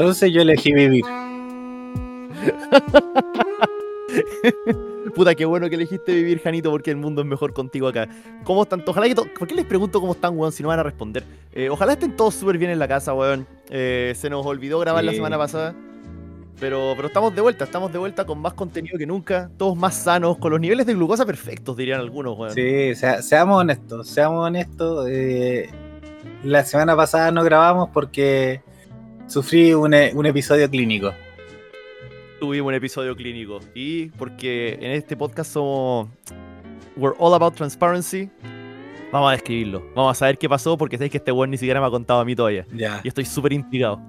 Entonces yo elegí vivir. Puta, qué bueno que elegiste vivir, Janito, porque el mundo es mejor contigo acá. ¿Cómo están? Ojalá que ¿Por qué les pregunto cómo están, weón, si no van a responder? Eh, ojalá estén todos súper bien en la casa, weón. Eh, se nos olvidó grabar la semana pasada. Pero, pero estamos de vuelta, estamos de vuelta con más contenido que nunca, todos más sanos, con los niveles de glucosa perfectos, dirían algunos, weón. Sí, sea- seamos honestos, seamos honestos. eh, la semana pasada no grabamos porque sufrí un, e- un episodio clínico. Tuvimos un episodio clínico. Y porque en este podcast somos. We're all about transparency. Vamos a describirlo. Vamos a saber qué pasó porque sabéis que este weón ni siquiera me ha contado a mí todavía. Y estoy súper intrigado.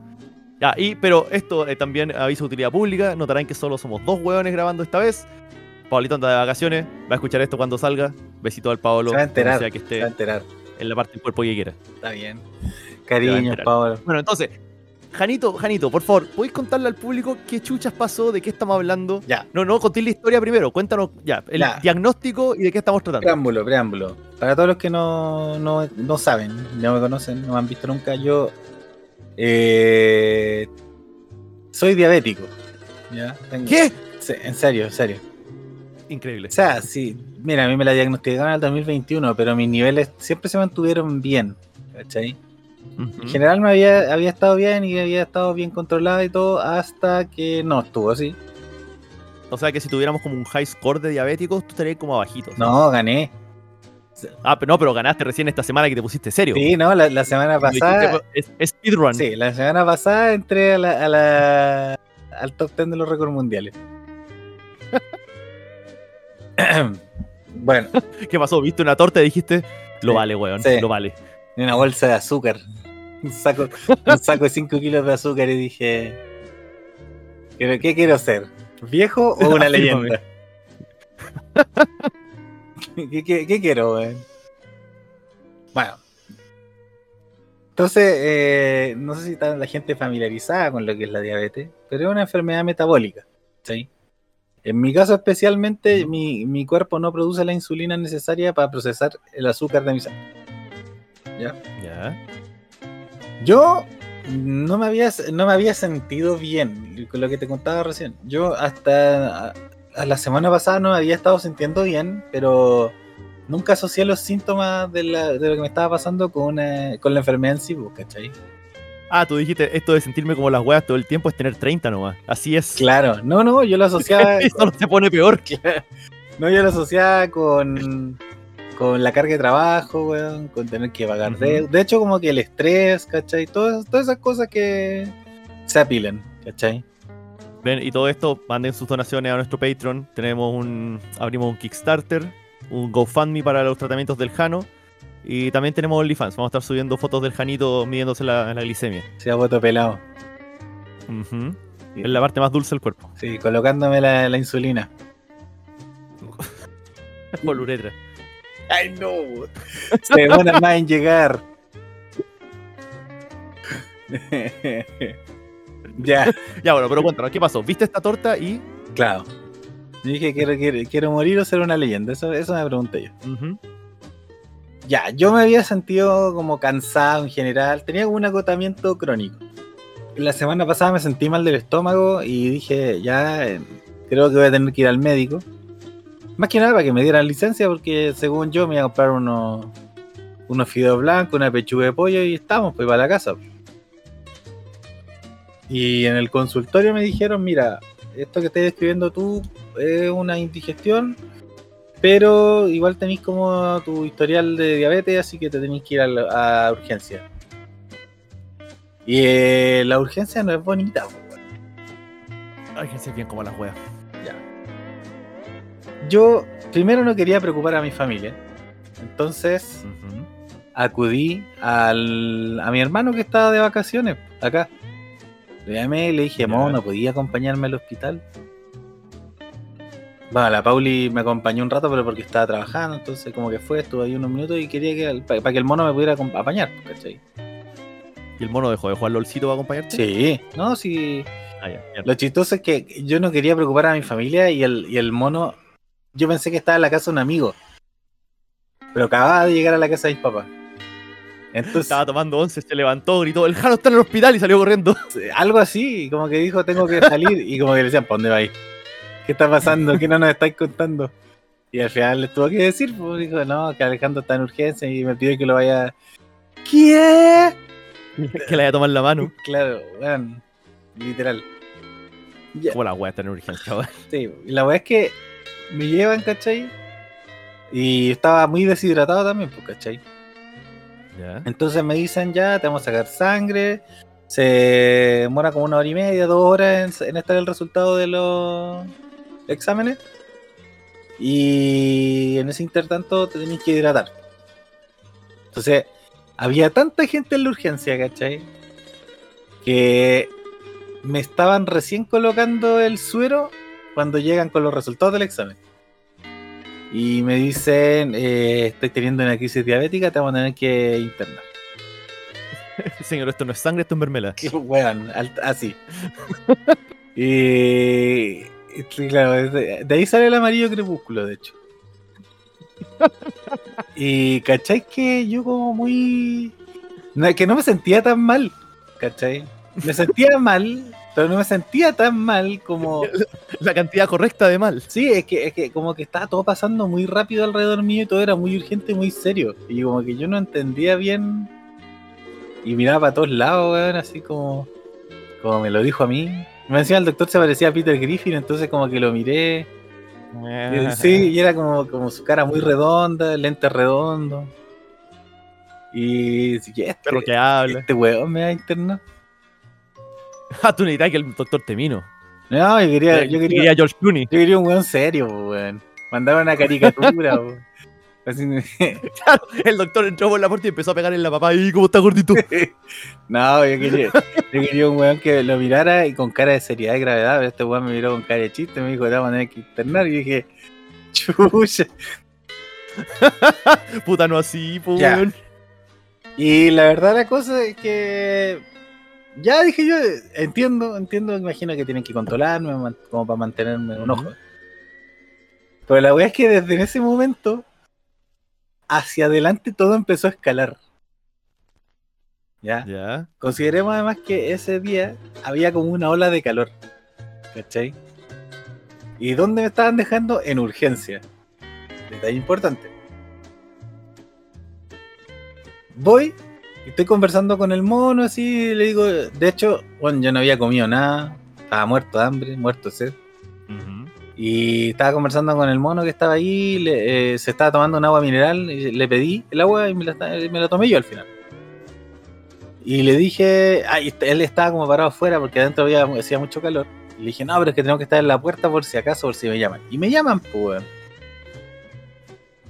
Ya, y, pero esto eh, también aviso de utilidad pública. Notarán que solo somos dos hueones grabando esta vez. Pablito anda de vacaciones. Va a escuchar esto cuando salga. Besito al Pablo. Se va a enterar. donde sea que Se va a enterar. en la parte del cuerpo que quiera. Está bien. Cariño. Pablo. Bueno, entonces, Janito, Janito, por favor, ¿podéis contarle al público qué chuchas pasó, de qué estamos hablando? Ya. No, no, contéis la historia primero. Cuéntanos, ya, el Ya. diagnóstico y de qué estamos tratando. Preámbulo, preámbulo. Para todos los que no, no, no saben, no me conocen, no me han visto nunca, yo eh, soy diabético. ¿ya? Tengo- ¿Qué? Sí, en serio, en serio. Increíble. O sea, sí, mira, a mí me la diagnosticaron en el 2021, pero mis niveles siempre se mantuvieron bien. ¿Cachai? En general me había, había estado bien y había estado bien controlada y todo hasta que no estuvo así. O sea que si tuviéramos como un high score de diabéticos, tú estarías como abajito. No, gané. Ah, pero no, pero ganaste recién esta semana que te pusiste serio. Sí, no, la, la semana pasada. Es, es speedrun. Sí, la semana pasada entré a la, a la- al top 10 de los récords mundiales. bueno, ¿Qué pasó? ¿Viste una torta y dijiste? Lo Sí, vale, weón. sí. Lo vale. Y una bolsa de azúcar. Un saco, un saco de 5 kilos de azúcar y dije. ¿Pero qué quiero ser? ¿Viejo o una leyenda? ¿Qué, qué- qué quiero? Bueno. Entonces, eh, no sé si está la gente familiarizada con lo que es la diabetes, pero es una enfermedad metabólica. ¿sí? En mi caso especialmente, mi, mi cuerpo no produce la insulina necesaria para procesar el azúcar de mi sangre. Ya. Yo no me había, no me había sentido bien con lo que te contaba recién. Yo hasta a- a la semana pasada no me había estado sintiendo bien, pero nunca asocié los síntomas de, la- de lo que me estaba pasando con, eh, con la enfermedad en sí, pues, ¿cachai? Ah, tú dijiste esto de sentirme como las weas todo el tiempo es tener 30 nomás. Así es. Claro, no, no, yo lo asociaba. Eso no se pone peor. no, yo lo asociaba con, con la carga de trabajo, weón, con tener que pagar deudas. De hecho, como que el estrés, ¿cachai? Todas, todas esas cosas que se apilan, ¿cachai? Ven, y todo esto, manden sus donaciones a nuestro Patreon. Tenemos un. Abrimos un Kickstarter, un GoFundMe para los tratamientos del Jano. Y también tenemos OnlyFans. Vamos a estar subiendo fotos del Janito midiéndose la, la glicemia. Se ha voto pelado. Ujú. Es la parte más dulce del cuerpo. Sí, colocándome la, la insulina. Por uretra. ¡Ay, no! Se demora más en llegar. ya, Ya, bueno, pero cuéntanos, ¿qué pasó? ¿Viste esta torta y.? claro. Yo dije, quiero, quiero, quiero morir o ser una leyenda. Eso, eso me pregunté yo. Ya, yo me había sentido como cansado en general. Tenía como un agotamiento crónico. La semana pasada me sentí mal del estómago y dije, ya, eh, creo que voy a tener que ir al médico. Más que nada para que me dieran licencia, porque según yo me iba a comprar unos, unos fideos blancos, una pechuga de pollo y estamos, pues para la casa. Y en el consultorio me dijeron, mira, esto que estás describiendo tú es una indigestión, pero igual tenéis como tu historial de diabetes, así que te tenéis que ir a, la- urgencia. Y eh, la urgencia no es bonita, weón. Ay, que se bien como las weas. Yo primero no quería preocupar a mi familia. Entonces acudí al, a mi hermano que estaba de vacaciones acá. Le llamé y le dije, Ya. Mo, ¿no podía acompañarme al hospital? Bueno, la Pauli me acompañó un rato, pero porque estaba trabajando, entonces como que fue, estuvo ahí unos minutos y quería que para que el mono me pudiera acom- apañar, ¿cachai? ¿Y el mono dejó de jugar LOLcito para acompañarte? Sí, no, sí. Ah, ya. Lo chistoso es que yo no quería preocupar a mi familia y el, y el mono, yo pensé que estaba en la casa de un amigo. Pero acababa de llegar a la casa de mis papás. Entonces, Estaba tomando once, se levantó, gritó, el Jano está en el hospital y salió corriendo. algo así, como que dijo, tengo que salir, y como que le decían, ¿para dónde vais? ¿Qué está pasando? ¿Qué no nos estáis contando? Y al final le tuvo que decir, pues dijo, no, que Alejandro está en urgencia y me pide que lo vaya. ¿Qué? que le vaya a tomar la mano. Claro, weón, literal. Como la wea está en urgencia, weón. sí, la weá es que me llevan, ¿cachai? Y estaba muy deshidratado también, pues, ¿cachai? Ya. Entonces me dicen ya, te vamos a sacar sangre. Se demora como una hora y media, dos horas en, en estar el resultado de los exámenes. Y en ese intertanto te tenés que hidratar. Entonces, había tanta gente en la urgencia, ¿cachai? Que me estaban recién colocando el suero cuando llegan con los resultados del examen. Y me dicen, eh, estoy teniendo una crisis diabética, te vamos a tener que internar. Señor, esto no es sangre, esto es mermelada. Qué weón, así. y, y claro, de, de ahí sale el amarillo crepúsculo, de hecho. y cachai que yo como muy... no, que no me sentía tan mal, cachai. Me sentía mal, pero no me sentía tan mal como... La cantidad correcta de mal. Sí, es que, es que como que estaba todo pasando muy rápido alrededor mío y todo era muy urgente y muy serio. Y como que yo no entendía bien. Y miraba para todos lados, weón, así como. Como me lo dijo a mí. Me decía el doctor se parecía a Peter Griffin, entonces como que lo miré. Y, sí, y era como, como su cara muy redonda, lente redondo. Y que este, que habla. este weón me va a internar. Ah, tú necesitas que el doctor te mino. No, yo quería, yo quería, George Clooney. yo quería un weón serio, weón. Mandaba una caricatura, weón. Así Claro, el doctor entró por la puerta y empezó a pegar en la papá. ¿Y cómo está gordito? No, yo quería, yo quería un weón que lo mirara y con cara de seriedad y gravedad, pero este weón me miró con cara de chiste, me dijo, te vamos a tener que internar, y dije, chucha. Puta, no así, weón. Y la verdad la cosa es que, ya dije yo, entiendo, entiendo, imagino que tienen que controlarme como para mantenerme un ojo. Pero la weá es que desde ese momento, hacia adelante todo empezó a escalar. ¿Ya? Ya. Consideremos además que ese día había como una ola de calor. ¿Cachai? ¿Y dónde me estaban dejando? En urgencia. Detalle importante. Voy estoy conversando con el mono así, y le digo, de hecho, bueno, yo no había comido nada, estaba muerto de hambre, muerto de sed. Y estaba conversando con el mono que estaba ahí, le- eh, se estaba tomando un agua mineral, y le pedí el agua y me la, me la tomé yo al final. Y le dije, ay, est- él estaba como parado afuera porque adentro había, hacía mucho calor. Y le dije, no, pero es que tengo que estar en la puerta por si acaso, por si me llaman. Y me llaman, pues.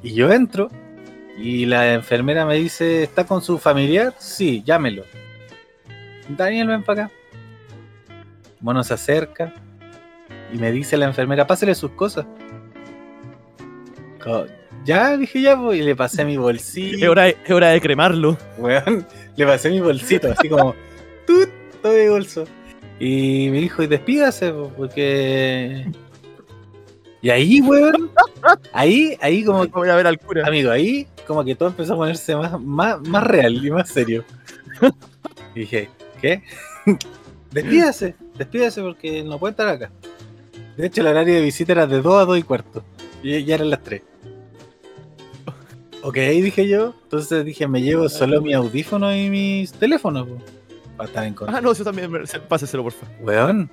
Y yo entro y la enfermera me dice, ¿está con su familiar? Sí, llámelo. Daniel, ven para acá. Mono se acerca y me dice la enfermera, pásele sus cosas. Co- Ya, dije ya, pues, y le pasé mi bolsillo. Es hora, de, es hora de cremarlo. Weón, le pasé mi bolsito, así como, tut, todo mi bolso. Y me dijo, y despídase, po, porque. Y ahí, weón, ahí, ahí como, Voy a ver al cura. amigo, ahí como que todo empezó a ponerse más, más, más real y más serio. Y dije, ¿qué? despídase, despídase porque no puede estar acá. De hecho, el horario de visita era de 2 a 2 y cuarto. Y ya eran las 3. Ok, dije yo. Entonces dije, me llevo solo mi audífono y mis teléfonos. po, Para estar en contacto. Ah, no, eso también. Páseselo, porfa. Weón.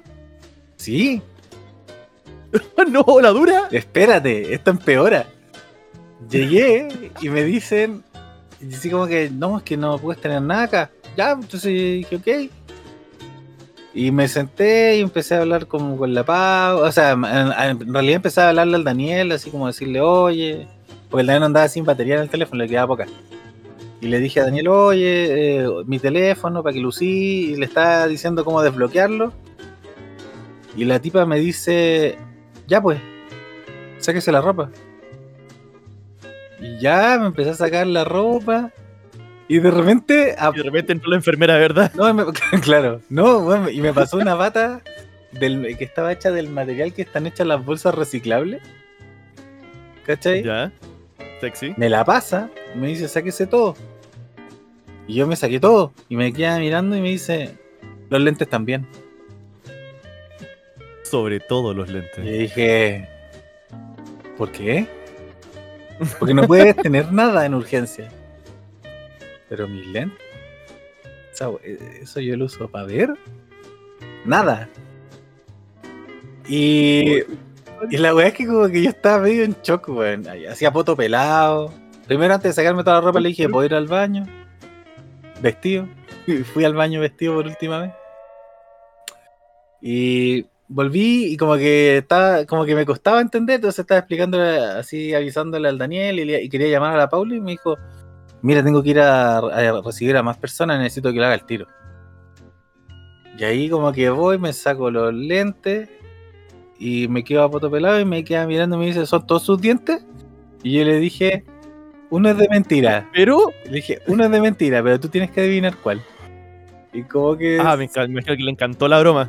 Sí, no, la dura. espérate, esto empeora. Llegué y me dicen, y así como que, no, es que no puedes tener nada acá. Ya, entonces dije, ok. Y me senté y empecé a hablar como con la Pau. O sea, en, en realidad empecé a hablarle al Daniel, así como decirle, oye, porque el Daniel andaba sin batería en el teléfono, le quedaba poca. Y le dije a Daniel, oye, eh, mi teléfono para que lo y le estaba diciendo cómo desbloquearlo. Y la tipa me dice, ya pues, sáquese la ropa. Y ya me empecé a sacar la ropa. Y de repente, a- Y de repente entró la enfermera, ¿verdad? no, me- claro, no, bueno, y me pasó una bata del, que estaba hecha del material que están hechas las bolsas reciclables. ¿Cachai? Ya. Sexy. Me la pasa me dice, sáquese todo. Y yo me saqué todo. Y me queda mirando y me dice, los lentes también. Sobre todo los lentes. Y dije, ¿por qué? Porque no puedes tener nada en urgencia. Pero mis lentes. o sea, Eso yo lo uso para ver. Nada. Y, y la weá es que como que yo estaba medio en shock, weón. Hacía poto pelado. Primero antes de sacarme toda la ropa le dije, ¿puedo ir al baño? Vestido. Y fui al baño vestido por última vez. Y volví y como que estaba, como que me costaba entender, entonces estaba explicándole así, avisándole al Daniel y, quería llamar a la Pauli y me dijo, mira, tengo que ir a, a recibir a más personas, necesito que lo haga el tiro. Y ahí como que voy, me saco los lentes y me quedo a poto pelado y me queda mirando y me dice, ¿son todos sus dientes? Y yo le dije, uno es de mentira. Pero. Le dije, uno es de mentira, pero tú tienes que adivinar cuál. Y como que... Ah, me, imagino que le encantó la broma.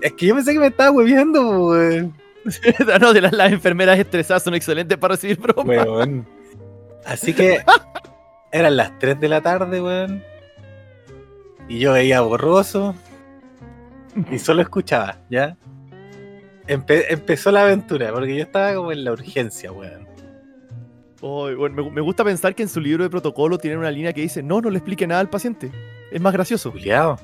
Es que yo pensé que me estaba hueviando, weón. no, de las, las enfermeras estresadas son excelentes para recibir bromas. Weón. Así que eran las 3 de la tarde, weón. Y yo veía borroso. Y solo escuchaba, ¿ya? Empe- empezó la aventura, porque yo estaba como en la urgencia, weón. Bueno, me, me gusta pensar que en su libro de protocolo tienen una línea que dice: No, no le explique nada al paciente. Es más gracioso. Juliado.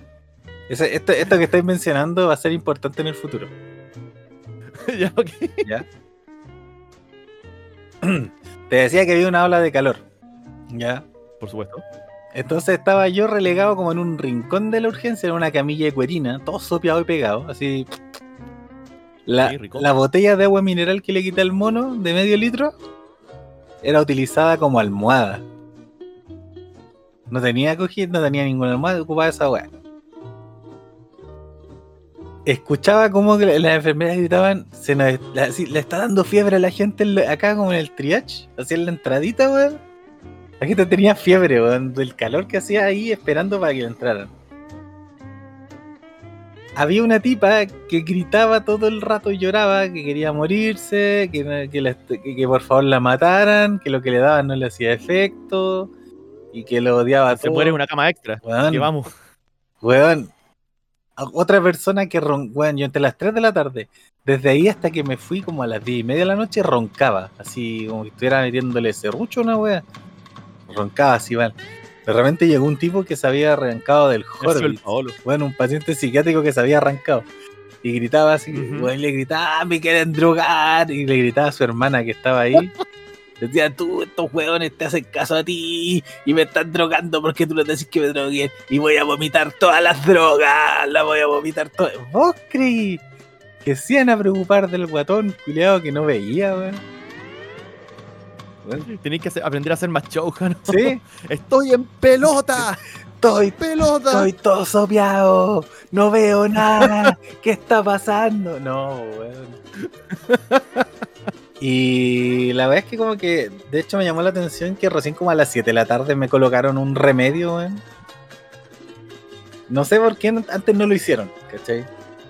Esto, esto que estáis mencionando va a ser importante en el futuro, Ya, ok. ¿ya? Te decía que había una ola de calor, ¿ya? Por supuesto. Entonces estaba yo relegado como en un rincón de la urgencia, en una camilla de cuerina, todo sopeado y pegado, así. La, Sí, la botella de agua mineral que le quité al mono de medio litro era utilizada como almohada. No tenía cogida, no tenía ninguna almohada, ocupaba esa weá. Escuchaba como las enfermeras gritaban, se nos, la- le está dando fiebre a la gente acá como en el triage, así la entradita, weón. La gente tenía fiebre, weón, del calor que hacía ahí esperando para que le entraran. Había una tipa que gritaba todo el rato y lloraba que quería morirse, que, que- que por favor la mataran, que lo que le daban no le hacía efecto y que lo odiaba Se todos. muere en una cama extra. Weón, Que vamos. Weón, otra persona que ron, weón, yo entre las 3 de la tarde, desde ahí hasta que me fui como a las 10 y media de la noche, roncaba, así como que estuviera metiéndole serrucho a una wea. Roncaba así, mal. De repente llegó un tipo que se había arrancado del. Paolo. Bueno, un paciente psiquiátrico que se había arrancado. Y gritaba así, Ujú. weón, le gritaba, "Ah, me quieren drogar. Y le gritaba a su hermana que estaba ahí. Decía, tú, estos hueones te hacen caso a ti y me están drogando porque tú les decís que me droguen y voy a vomitar todas las drogas, las voy a vomitar todas. ¿Vos creí que se iban a preocupar del guatón culiado que no veía, weón? Weón, Tenéis que hacer- aprender a hacer más ¿no? Sí, Estoy en pelota. estoy, Pelota. estoy todo sopeado, no veo nada, ¿qué está pasando? No, weón. Y la verdad es que como que, de hecho me llamó la atención que recién como a las 7 de la tarde me colocaron un remedio, weón. No sé por qué antes no lo hicieron, ¿cachai?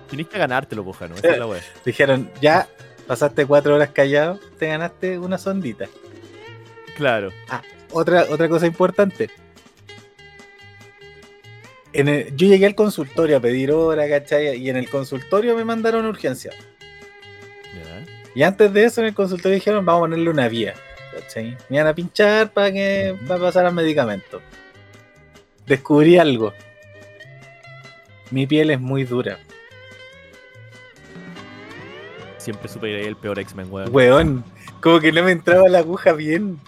Tenéis que ganártelo, Pojano. Esa es la. Dijeron, ya pasaste cuatro horas callado, te ganaste una sondita. Claro. Otra, otra cosa importante. En el- yo llegué al consultorio a pedir hora, ¿cachai? Y en el consultorio me mandaron urgencia. Y antes de eso en el consultorio dijeron, vamos a ponerle una vía. ¿Cachai? Me iban a pinchar para que para pasar al medicamento. Descubrí algo. Mi piel es muy dura. Siempre supe que el peor X-Men, weón. Weón. Como que no me entraba la aguja bien.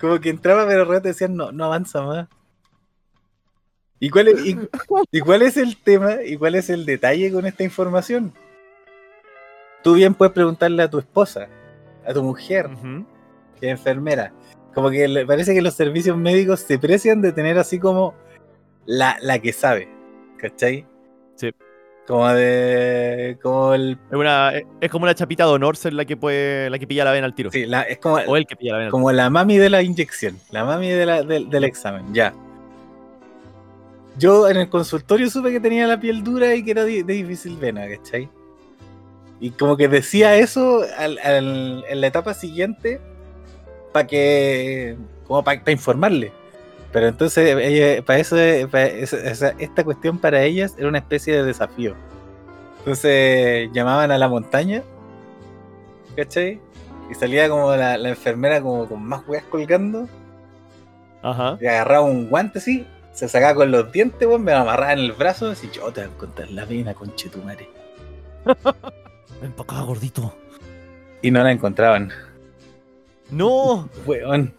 Como que entraba, pero repente decían, no, no avanza más. ¿Y cuál, es, y, y cuál es el tema? ¿Y cuál es el detalle con esta información? Tú bien puedes preguntarle a tu esposa, a tu mujer, que es enfermera. Como que le parece que los servicios médicos se precian de tener así como la, la que sabe. ¿Cachai? Sí. Como de. Como el. Es, una, es- es como una chapita de honor ser la que puede, la que pilla la vena al tiro. Sí, la- es como, O el que pilla la vena como la mami de la inyección. La mami de la- del- del examen, ya. Yo en el consultorio supe que tenía la piel dura y que era di- de difícil vena, ¿cachai? Y como que decía eso al- al- en la etapa siguiente para que. como para informarle. Pero entonces, ella- para eso, para eso- esa- esta cuestión para ellas era una especie de desafío. Entonces llamaban a la montaña, ¿cachai? Y salía como la, la enfermera como con más weas colgando, Ajá. y agarraba un guante así, se sacaba con los dientes, weón, me lo amarraba en el brazo, así yo te voy a encontrar la vena, conchetumare. Ven pa' acá, gordito. Y no la encontraban. ¡No! Weón.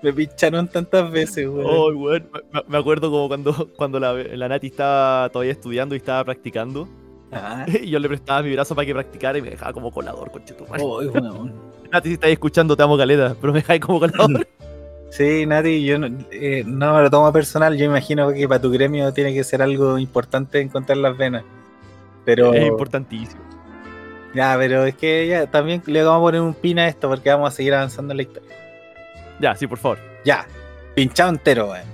Me pincharon tantas veces, weón. Oh, weón. Me, me acuerdo como cuando, cuando la, la Nati estaba todavía estudiando y estaba practicando. Ah, Y yo le prestaba mi brazo para que practicara y me dejaba como colador, conchetumare. oh. Nati, si estás escuchando, te amo caleta, pero me dejáis como colador. Sí, Nati, yo no, eh, no me lo tomo personal. Yo imagino que para tu gremio tiene que ser algo importante encontrar las venas. Pero. Es importantísimo. Ya, pero es que ya también le vamos a poner un pin a esto porque vamos a seguir avanzando en la historia. Ya, sí, por favor. Ya, pinchado entero, weón.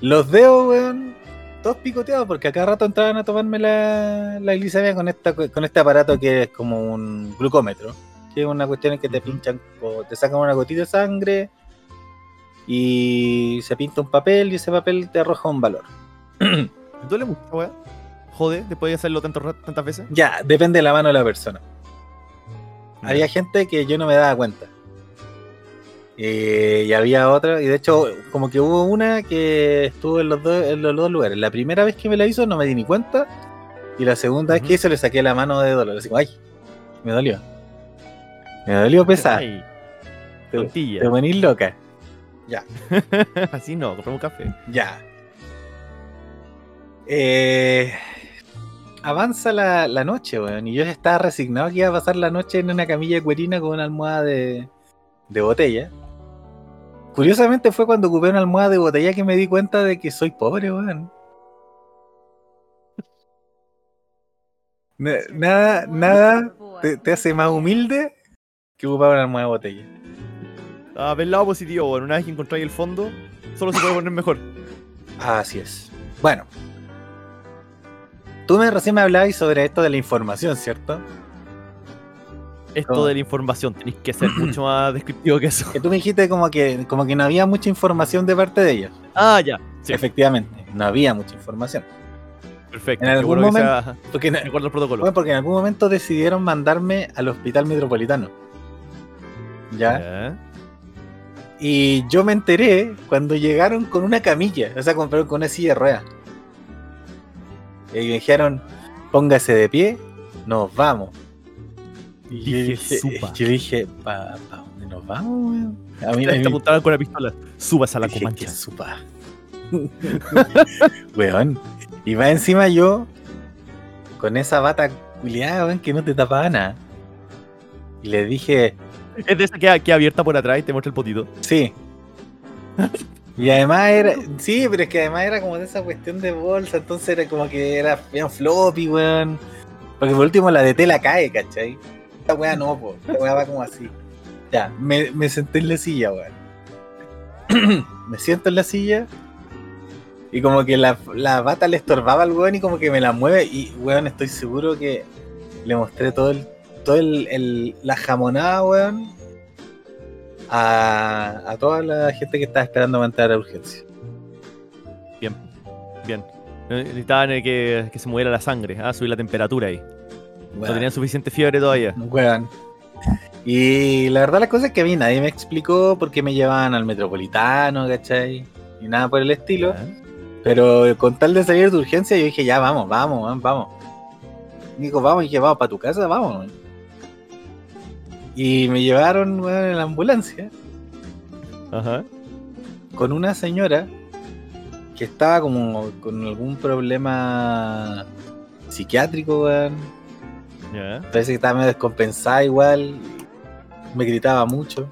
Los dedos, weón, todos picoteados porque a cada rato entraban a tomarme la, la glicemia con, esta, con este aparato que es como un glucómetro. Que es una cuestión en que te pinchan, o te sacan una gotita de sangre y se pinta un papel y ese papel te arroja un valor. ¿Te duele mucho, weón? Jode, después de hacerlo tanto tantas veces. Ya, depende de la mano de la persona. Había gente que yo no me daba cuenta. Eh, y había otra, y de hecho, como que hubo una que estuvo en los, dos, en los dos lugares. La primera vez que me la hizo no me di ni cuenta. Y la segunda vez que hizo le saqué la mano de dolor. Así como, ay, me dolió. Me dolió pesada. Ay, Te, te ponís loca. Así no, compramos café. Ya. Eh, avanza la, la noche, weón. Y yo ya estaba resignado que iba a pasar la noche en una camilla cuerina con una almohada de, de botella. Curiosamente fue cuando ocupé una almohada de botella que me di cuenta de que soy pobre, weón. Na- Nada, nada te, te hace más humilde que ocupar una almohada de botella. Ah, ves el lado positivo, weón. Una vez que encontráis el fondo, solo se puede poner mejor. Así es. Bueno. Tú me recién me hablabas sobre esto de la información, ¿cierto? Esto ¿Cómo? de la información, tenéis que ser mucho más descriptivo que eso. Que tú me dijiste como que, como que no había mucha información de parte de ellos. Ah, ya. Sí, Efectivamente, no había mucha información. perfecto. en algún que momento- sea- Porque, en- recuerdo el protocolo. bueno, porque en algún momento decidieron mandarme al hospital metropolitano. ¿Ya? Y yo me enteré cuando llegaron con una camilla, o sea, con, con una silla de ruedas. Y me dijeron, póngase de pie, nos vamos. Y yo Dije, yo dije ¿para dónde nos vamos, weón? A mí, Te apuntaban con la pistola. Subas a la dije, comancha. "¿Qué supa? weón. Y va encima yo, con esa bata culiada, weón, que no te tapaba nada. Y le dije, Es de esa que que abierta por atrás y te muestra el potito. Sí. Y además era. Sí, pero es que además era como de esa cuestión de bolsa, entonces era como que era bien floppy, weón. Porque por último la de tela cae, ¿cachai? Esta weá no, po. Esta weá va como así. Ya, me, me senté en la silla, weón. me siento en la silla. Y como que la, la bata le estorbaba al weón y como que me la mueve. Y weón, estoy seguro que le mostré todo el. todo el, el- la jamonada, weón a, a toda la gente que estaba esperando entrar a urgencia. Bien. Bien. Necesitaban eh, que, que se moviera la sangre, ah, subir la temperatura ahí. No tenían suficiente fiebre todavía. weón. Y la verdad las cosas es que a mí nadie me explicó por qué me llevaban al metropolitano, ¿cachai? Y nada por el estilo. Pero con tal de salir de urgencia yo dije, ya vamos, vamos, vamos, dijo, vamos, y dije, vamos para tu casa, vamos. Y me llevaron en la ambulancia. Ajá. con una señora que estaba como con algún problema psiquiátrico, weón. Parece que estaba medio descompensada igual. Me gritaba mucho.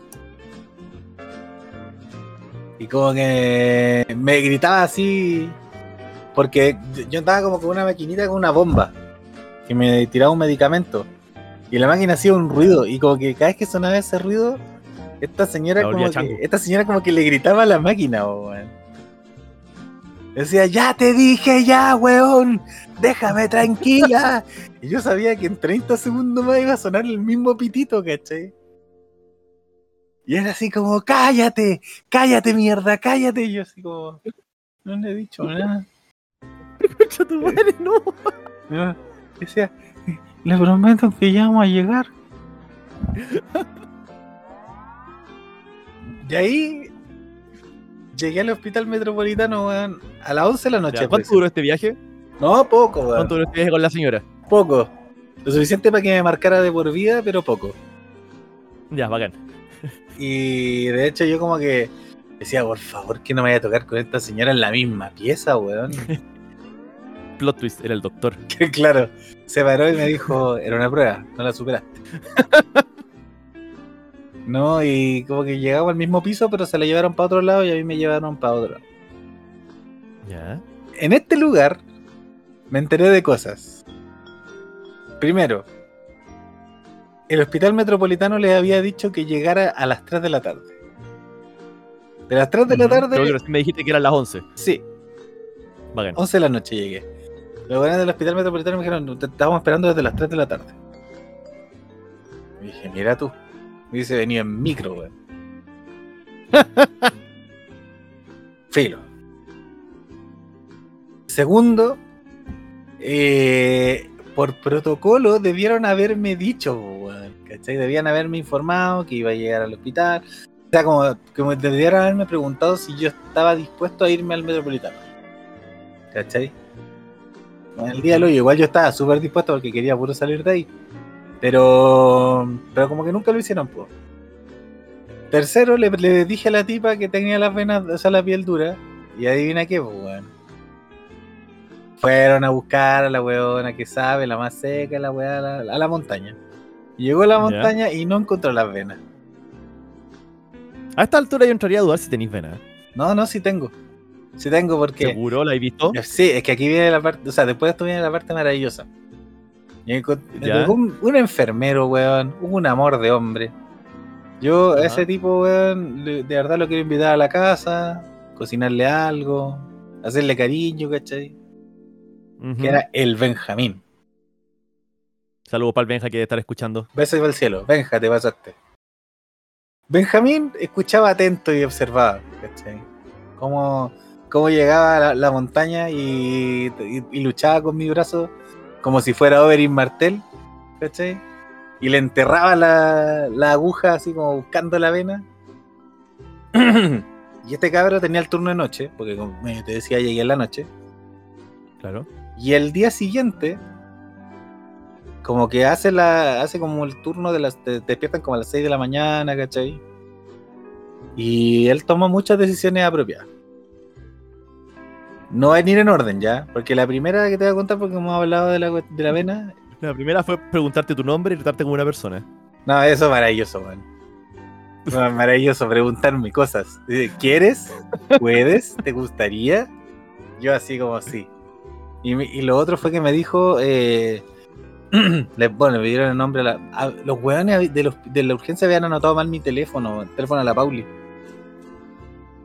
Y como que me gritaba así. Porque yo estaba como con una maquinita con una bomba. Que me tiraba un medicamento. Y la máquina hacía un ruido. Y como que cada vez que sonaba ese ruido, esta señora como que, esta señora como que le gritaba a la máquina, weón. Decía, ya te dije ya, weón. Déjame tranquila. y yo sabía que en 30 segundos más iba a sonar el mismo pitito, ¿cachai? Y era así como, cállate, cállate mierda, cállate. Y yo así como, no le he dicho nada. Concha tu madre, no. No, Decía, le prometo que ya vamos a llegar. Y ahí llegué al hospital metropolitano, weón, a las 11 de la noche. Ya, ¿Cuánto preciso. duró este viaje? No, poco, weón. ¿Cuánto duró este viaje con la señora? Poco. Lo suficiente para que me marcara de por vida, pero poco. Ya, bacán. Y de hecho yo como que decía, por favor, que no me vaya a tocar con esta señora en la misma pieza, weón. Plot twist, era el doctor. Claro, se paró y me dijo, era una prueba, no la superaste. no, y como que llegaba al mismo piso, pero se la llevaron para otro lado y a mí me llevaron para otro. Ya. En este lugar me enteré de cosas. Primero, el hospital metropolitano les había dicho que llegara a las 3 de la tarde. De las 3 de la tarde, Creo que me dijiste que eran las 11. sí, Bacán. 11 de la noche llegué. Los buenos del hospital metropolitano me dijeron, te estábamos esperando desde las 3 de la tarde. Y dije, mira tú. Me dice, venía en micro, weón. Filo. Segundo, eh, por protocolo debieron haberme dicho, weón, ¿cachai? Debían haberme informado que iba a llegar al hospital. O sea, como, como debieron haberme preguntado si yo estaba dispuesto a irme al metropolitano. ¿Cachai? En el día igual yo estaba súper dispuesto porque quería puro salir de ahí. Pero, pero como que nunca lo hicieron, pues. Tercero, le, le dije a la tipa que tenía las venas, o sea, la piel dura. Y adivina qué, pues, weón. Fueron a buscar a la weona que sabe, la más seca, la weá, a la, a la montaña. Llegó a la montaña y no encontró las venas. A esta altura yo entraría a dudar si tenéis venas. No, no, sí tengo. Sí tengo porque... ¿Seguro? ¿La he visto? Sí, es que aquí viene la parte, o sea, después de esto viene la parte maravillosa. Un, un enfermero, weón, un amor de hombre. Yo a ese tipo, weón, de verdad lo quiero invitar a la casa, cocinarle algo, hacerle cariño, ¿cachai? Que era el Benjamín. Saludos para el Benja que debe estar escuchando. Besos para el cielo, Benja, te pasaste. Benjamín escuchaba atento y observaba, ¿cachai? Cómo, cómo llegaba a la, la montaña y, y- y luchaba con mi brazo como si fuera Oberyn Martel, ¿cachai? Y le enterraba la, la aguja así como buscando la vena. y este cabro tenía el turno de noche, porque como te decía, llegué en la noche. Claro. Y el día siguiente, como que hace la hace como el turno de las. Te, te despiertan como a las 6 de la mañana, ¿cachai? Y él toma muchas decisiones apropiadas. No va a ir en orden ya, porque la primera que te voy a contar, porque hemos hablado de la, de la vena. La primera fue preguntarte tu nombre y tratarte como una persona. No, eso es maravilloso, man. Maravilloso preguntarme cosas. Dice, ¿Quieres? ¿Puedes? ¿Te gustaría? Yo así como sí. Y, y lo otro fue que me dijo, eh, le, bueno, me dieron el nombre, a la- a- los hueones de, los- de la urgencia habían anotado mal mi teléfono, el teléfono de la Pauli.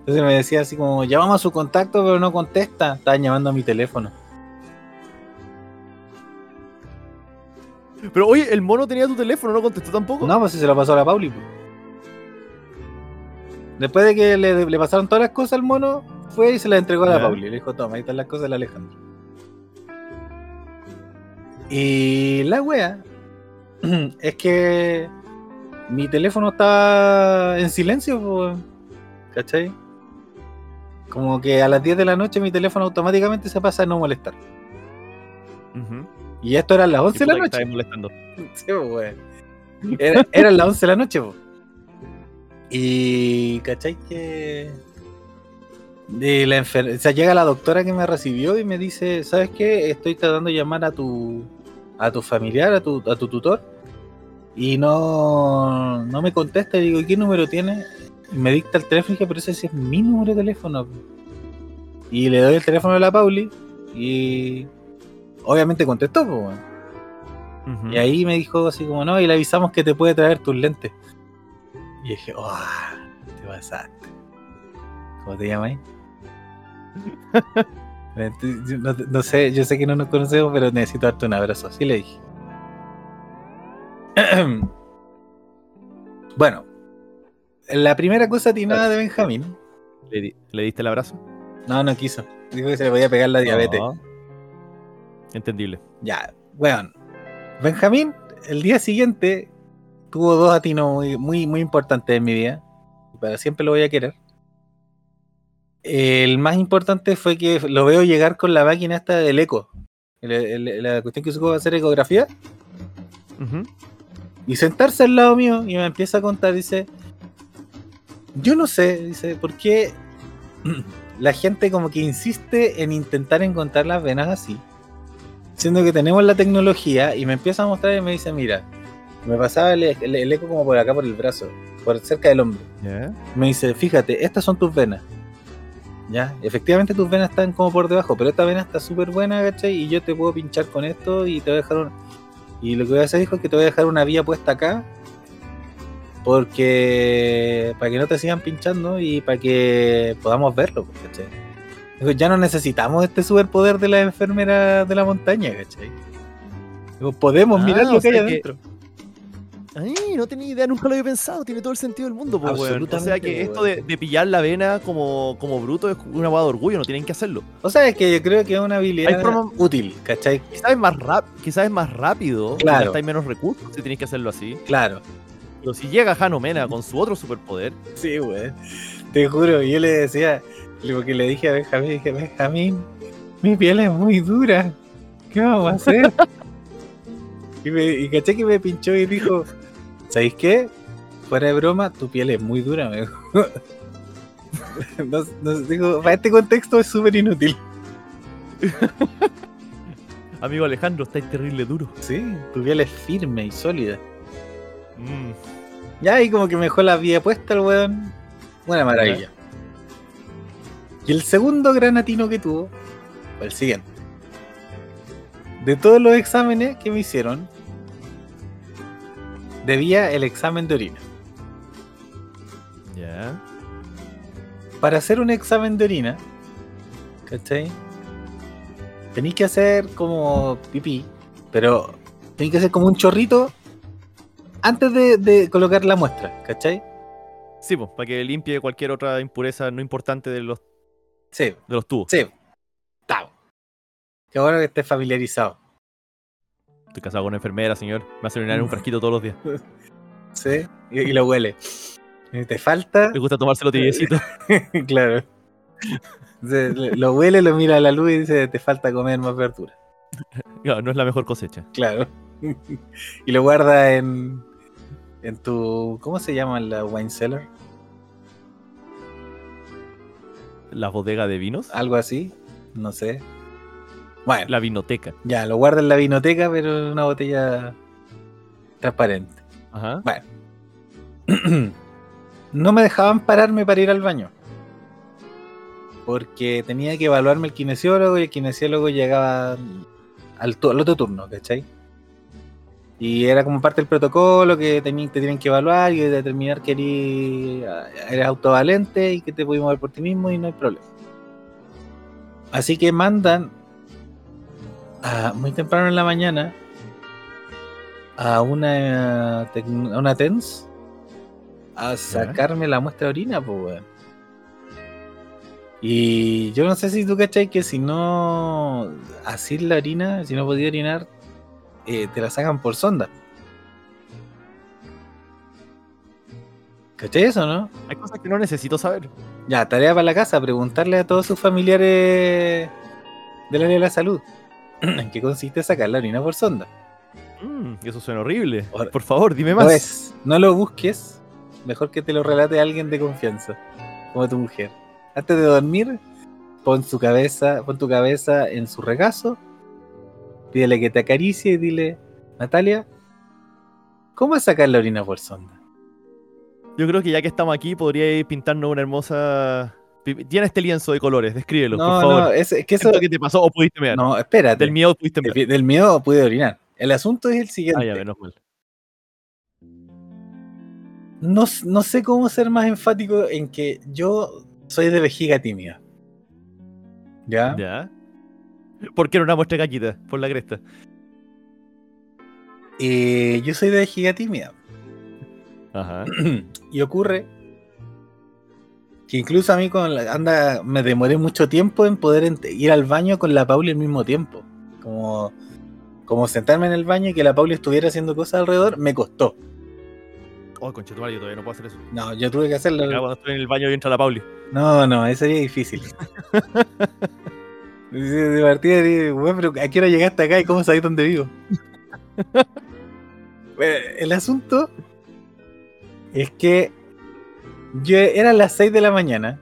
Entonces me decía así como, llamamos a su contacto pero no contesta. Estaban llamando a mi teléfono. Pero oye, el mono tenía tu teléfono, no contestó tampoco. No, pues si se lo pasó a la Pauli. pues. Después de que le, le pasaron todas las cosas al mono, fue y se las entregó a la. Pauli. Le dijo, toma, ahí están las cosas del Alejandro. Y la wea es que mi teléfono estaba en silencio, pues, ¿cachai? Como que a las 10 de la noche mi teléfono automáticamente se pasa a no molestar. Y esto era las 11 de la noche. molestando. Sí, pues. Era, eran las 11 de la noche, pues. Y, ¿cachai? Que. De la enfer- o sea, llega la doctora que me recibió y me dice: ¿Sabes qué? Estoy tratando de llamar a tu, a tu familiar, a tu, a tu tutor. Y no, no me contesta. Y digo: ¿qué número tiene? Me dicta el teléfono y dije: Pero ese sí es mi número de teléfono. po". Y le doy el teléfono a la Pauli. Y. Obviamente contestó, pues. Y ahí me dijo así como, no, y le avisamos que te puede traer tus lentes. Y dije, oh, te pasaste. ¿Cómo te llamas? no, no sé, yo sé que no nos conocemos, pero necesito darte un abrazo. Así le dije. bueno, la primera cosa atinada de Benjamín. ¿Le, di- le diste el abrazo? No, no quiso. Dijo que se le podía pegar la diabetes. No. Entendible. Ya, weón. Benjamín, el día siguiente, tuvo dos atinos muy, muy, muy importantes en mi vida. Y para siempre lo voy a querer. El más importante fue que lo veo llegar con la máquina esta del eco. El- el- la cuestión que usó hacer ecografía. Ujú. Y sentarse al lado mío y me empieza a contar, dice, yo no sé, dice, ¿por qué la gente como que insiste en intentar encontrar las venas así? Siendo que tenemos la tecnología y me empieza a mostrar y me dice, mira, me pasaba el, el- el eco como por acá por el brazo, por cerca del hombro. Ya. Me dice, fíjate, estas son tus venas. Ya, efectivamente tus venas están como por debajo, pero esta vena está súper buena, ¿cachai? Y yo te puedo pinchar con esto y te voy a dejar un... Y lo que voy a hacer dijo es que te voy a dejar una vía puesta acá, porque para que no te sigan pinchando y para que podamos verlo, pues, ¿cachai? Ya no necesitamos este superpoder de la enfermera de la montaña, ¿cachai? Podemos Ah, mirar lo que hay sea que- adentro. Ay, no tenía idea, nunca lo había pensado. Tiene todo el sentido del mundo, pues, weón. O sea que esto de, de pillar la vena como, como bruto es una guada de orgullo, no tienen que hacerlo. O sea, es que yo creo que es una habilidad forma- útil, ¿cachai? Quizás es más, rap, quizás es más rápido, Claro. hay menos recursos si tenéis que hacerlo así. Claro. Pero si llega Hano Mena con su otro superpoder, Sí, güey. Te juro, yo le decía, le- porque le dije a Benjamín, dije, Benjamín, mi piel es muy dura. ¿Qué vamos a hacer? y, me, y caché que me pinchó y dijo, ¿sabéis qué? Fuera de broma, tu piel es muy dura, me dijo. Nos, nos dijo, para este contexto es súper inútil. amigo Alejandro, estáis terrible duro. Sí, tu piel es firme y sólida. Mm, Ya, y como que me dejó la vida puesta el weón. Una maravilla. Y el segundo gran atino que tuvo fue el siguiente. De todos los exámenes que me hicieron, debía el examen de orina. Ya. Para hacer un examen de orina, ¿cachai? Tenéis que hacer como pipí, pero tenéis que hacer como un chorrito antes de, de colocar la muestra, ¿cachai? Sí, pues, para que limpie cualquier otra impureza no importante de los, Sí, de los tubos. Sí. Tao. Qué bueno que estés familiarizado. Estoy casado con una enfermera, señor. Me hace orinar en un frasquito todos los días. Sí. Y, y lo huele. Te falta. Le gusta tomárselo tibiecito. claro. Lo huele, lo mira a la luz y dice: Te falta comer más verdura. Claro, no es la mejor cosecha. Claro. y lo guarda en. En tu. ¿Cómo se llama la wine cellar? La bodega de vinos. Algo así. No sé. Bueno, La vinoteca. ya, lo guarda en la vinoteca, pero en una botella transparente. Ajá. no me dejaban pararme para ir al baño. Porque tenía que evaluarme el kinesiólogo y el kinesiólogo llegaba al, al otro turno, ¿cachai? Y era como parte del protocolo que teni- te tienen que evaluar y determinar que eres, eres autovalente y que te puedes mover por ti mismo y no hay problema. Así que mandan a- muy temprano en la mañana a una, a una TENS a sacarme la muestra de orina, pues, weón. Y yo no sé si tú cachai que si no así la orina, si no podía orinar, eh, te la sacan por sonda. ¿Cachai eso, no? Hay cosas que no necesito saber. Ya, tarea para la casa, preguntarle a todos sus familiares del área de la salud. ¿En qué consiste sacar la orina por sonda? Mm, eso suena horrible. Por favor, dime más. es, no lo busques. Mejor que te lo relate alguien de confianza, como tu mujer. Antes de dormir, pon su cabeza, pon tu cabeza en su regazo, pídele que te acaricie y dile, Natalia, ¿cómo es sacar la orina por sonda? Yo creo que ya que estamos aquí, podríais pintarnos una hermosa. Tiene este lienzo de colores, descríbelo, No, por favor. no, es, es que ¿Qué eso, es lo que te pasó o pudiste mear? no, espérate. Del miedo pudiste mear. Del, del miedo pude orinar. El asunto es el siguiente. Ah, ya, menos mal. no, no sé cómo ser más enfático en que yo soy de vejiga tímida. ¿Ya? Ya. ¿Por qué era una muestra caquita? Por la cresta. Eh, yo soy de vejiga tímida. Ajá. y ocurre Que incluso a mí con la- anda, me demoré mucho tiempo en poder ir al baño con la Pauli al mismo tiempo. Como, como sentarme en el baño y que la Pauli estuviera haciendo cosas alrededor, me costó. Oh, conchetumare, yo todavía no puedo hacer eso. No, yo tuve que hacerlo. Cuando estoy en el baño y entra la Pauli. No, no, eso sería difícil. de partida, "Weón, pero ¿a qué hora llegaste acá y cómo sabés dónde vivo? Bueno, el asunto es que yo eran las 6 de la mañana.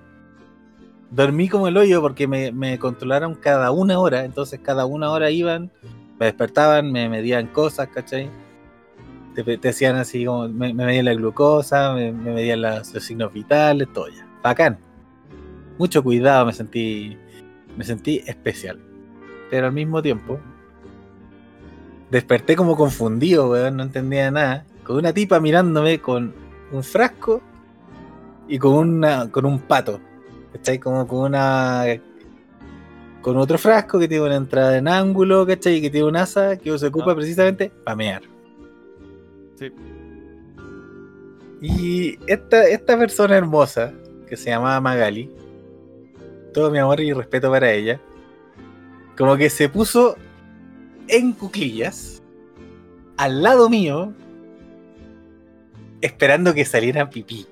Dormí como el hoyo porque me, me controlaron cada una hora. Entonces, cada una hora iban, me despertaban, me medían cosas, ¿cachai? Te, te hacían así como, me, me medían la glucosa, me, me medían las- los signos vitales, todo ya. Bacán. Mucho cuidado, me sentí, me sentí especial. Pero al mismo tiempo, desperté como confundido, weón, no entendía nada. Con una tipa mirándome con un frasco y con una con un pato. ¿Cachai? Como con una. Con otro frasco que tiene una entrada en ángulo, ¿cachai? Y que tiene un asa que se ocupa Ah. precisamente para mear. Sí. Y esta, esta persona hermosa, que se llamaba Magali, todo mi amor y respeto para ella, como que se puso en cuclillas, al lado mío, esperando que saliera pipí.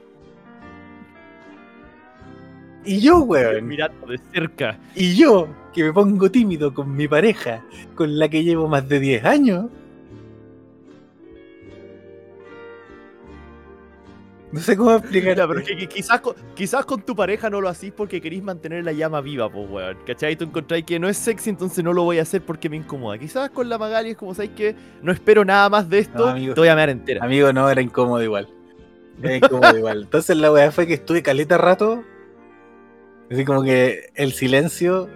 Y yo, weón, Mirando de cerca. y yo, que me pongo tímido con mi pareja, con la que llevo más de 10 años. No sé cómo explicar. Pero es que, que quizás, con, quizás con tu pareja no lo hacís porque querís mantener la llama viva, pues, weón. ¿Cachai? Tú encontráis que no es sexy, entonces no lo voy a hacer porque me incomoda. Quizás con la Magali es como, ¿sabes que No espero nada más de esto, No, amigo. te voy a mear entera. Amigo, no, era incómodo igual. Era incómodo igual. Entonces la weá fue que estuve caleta rato. Así como que el silencio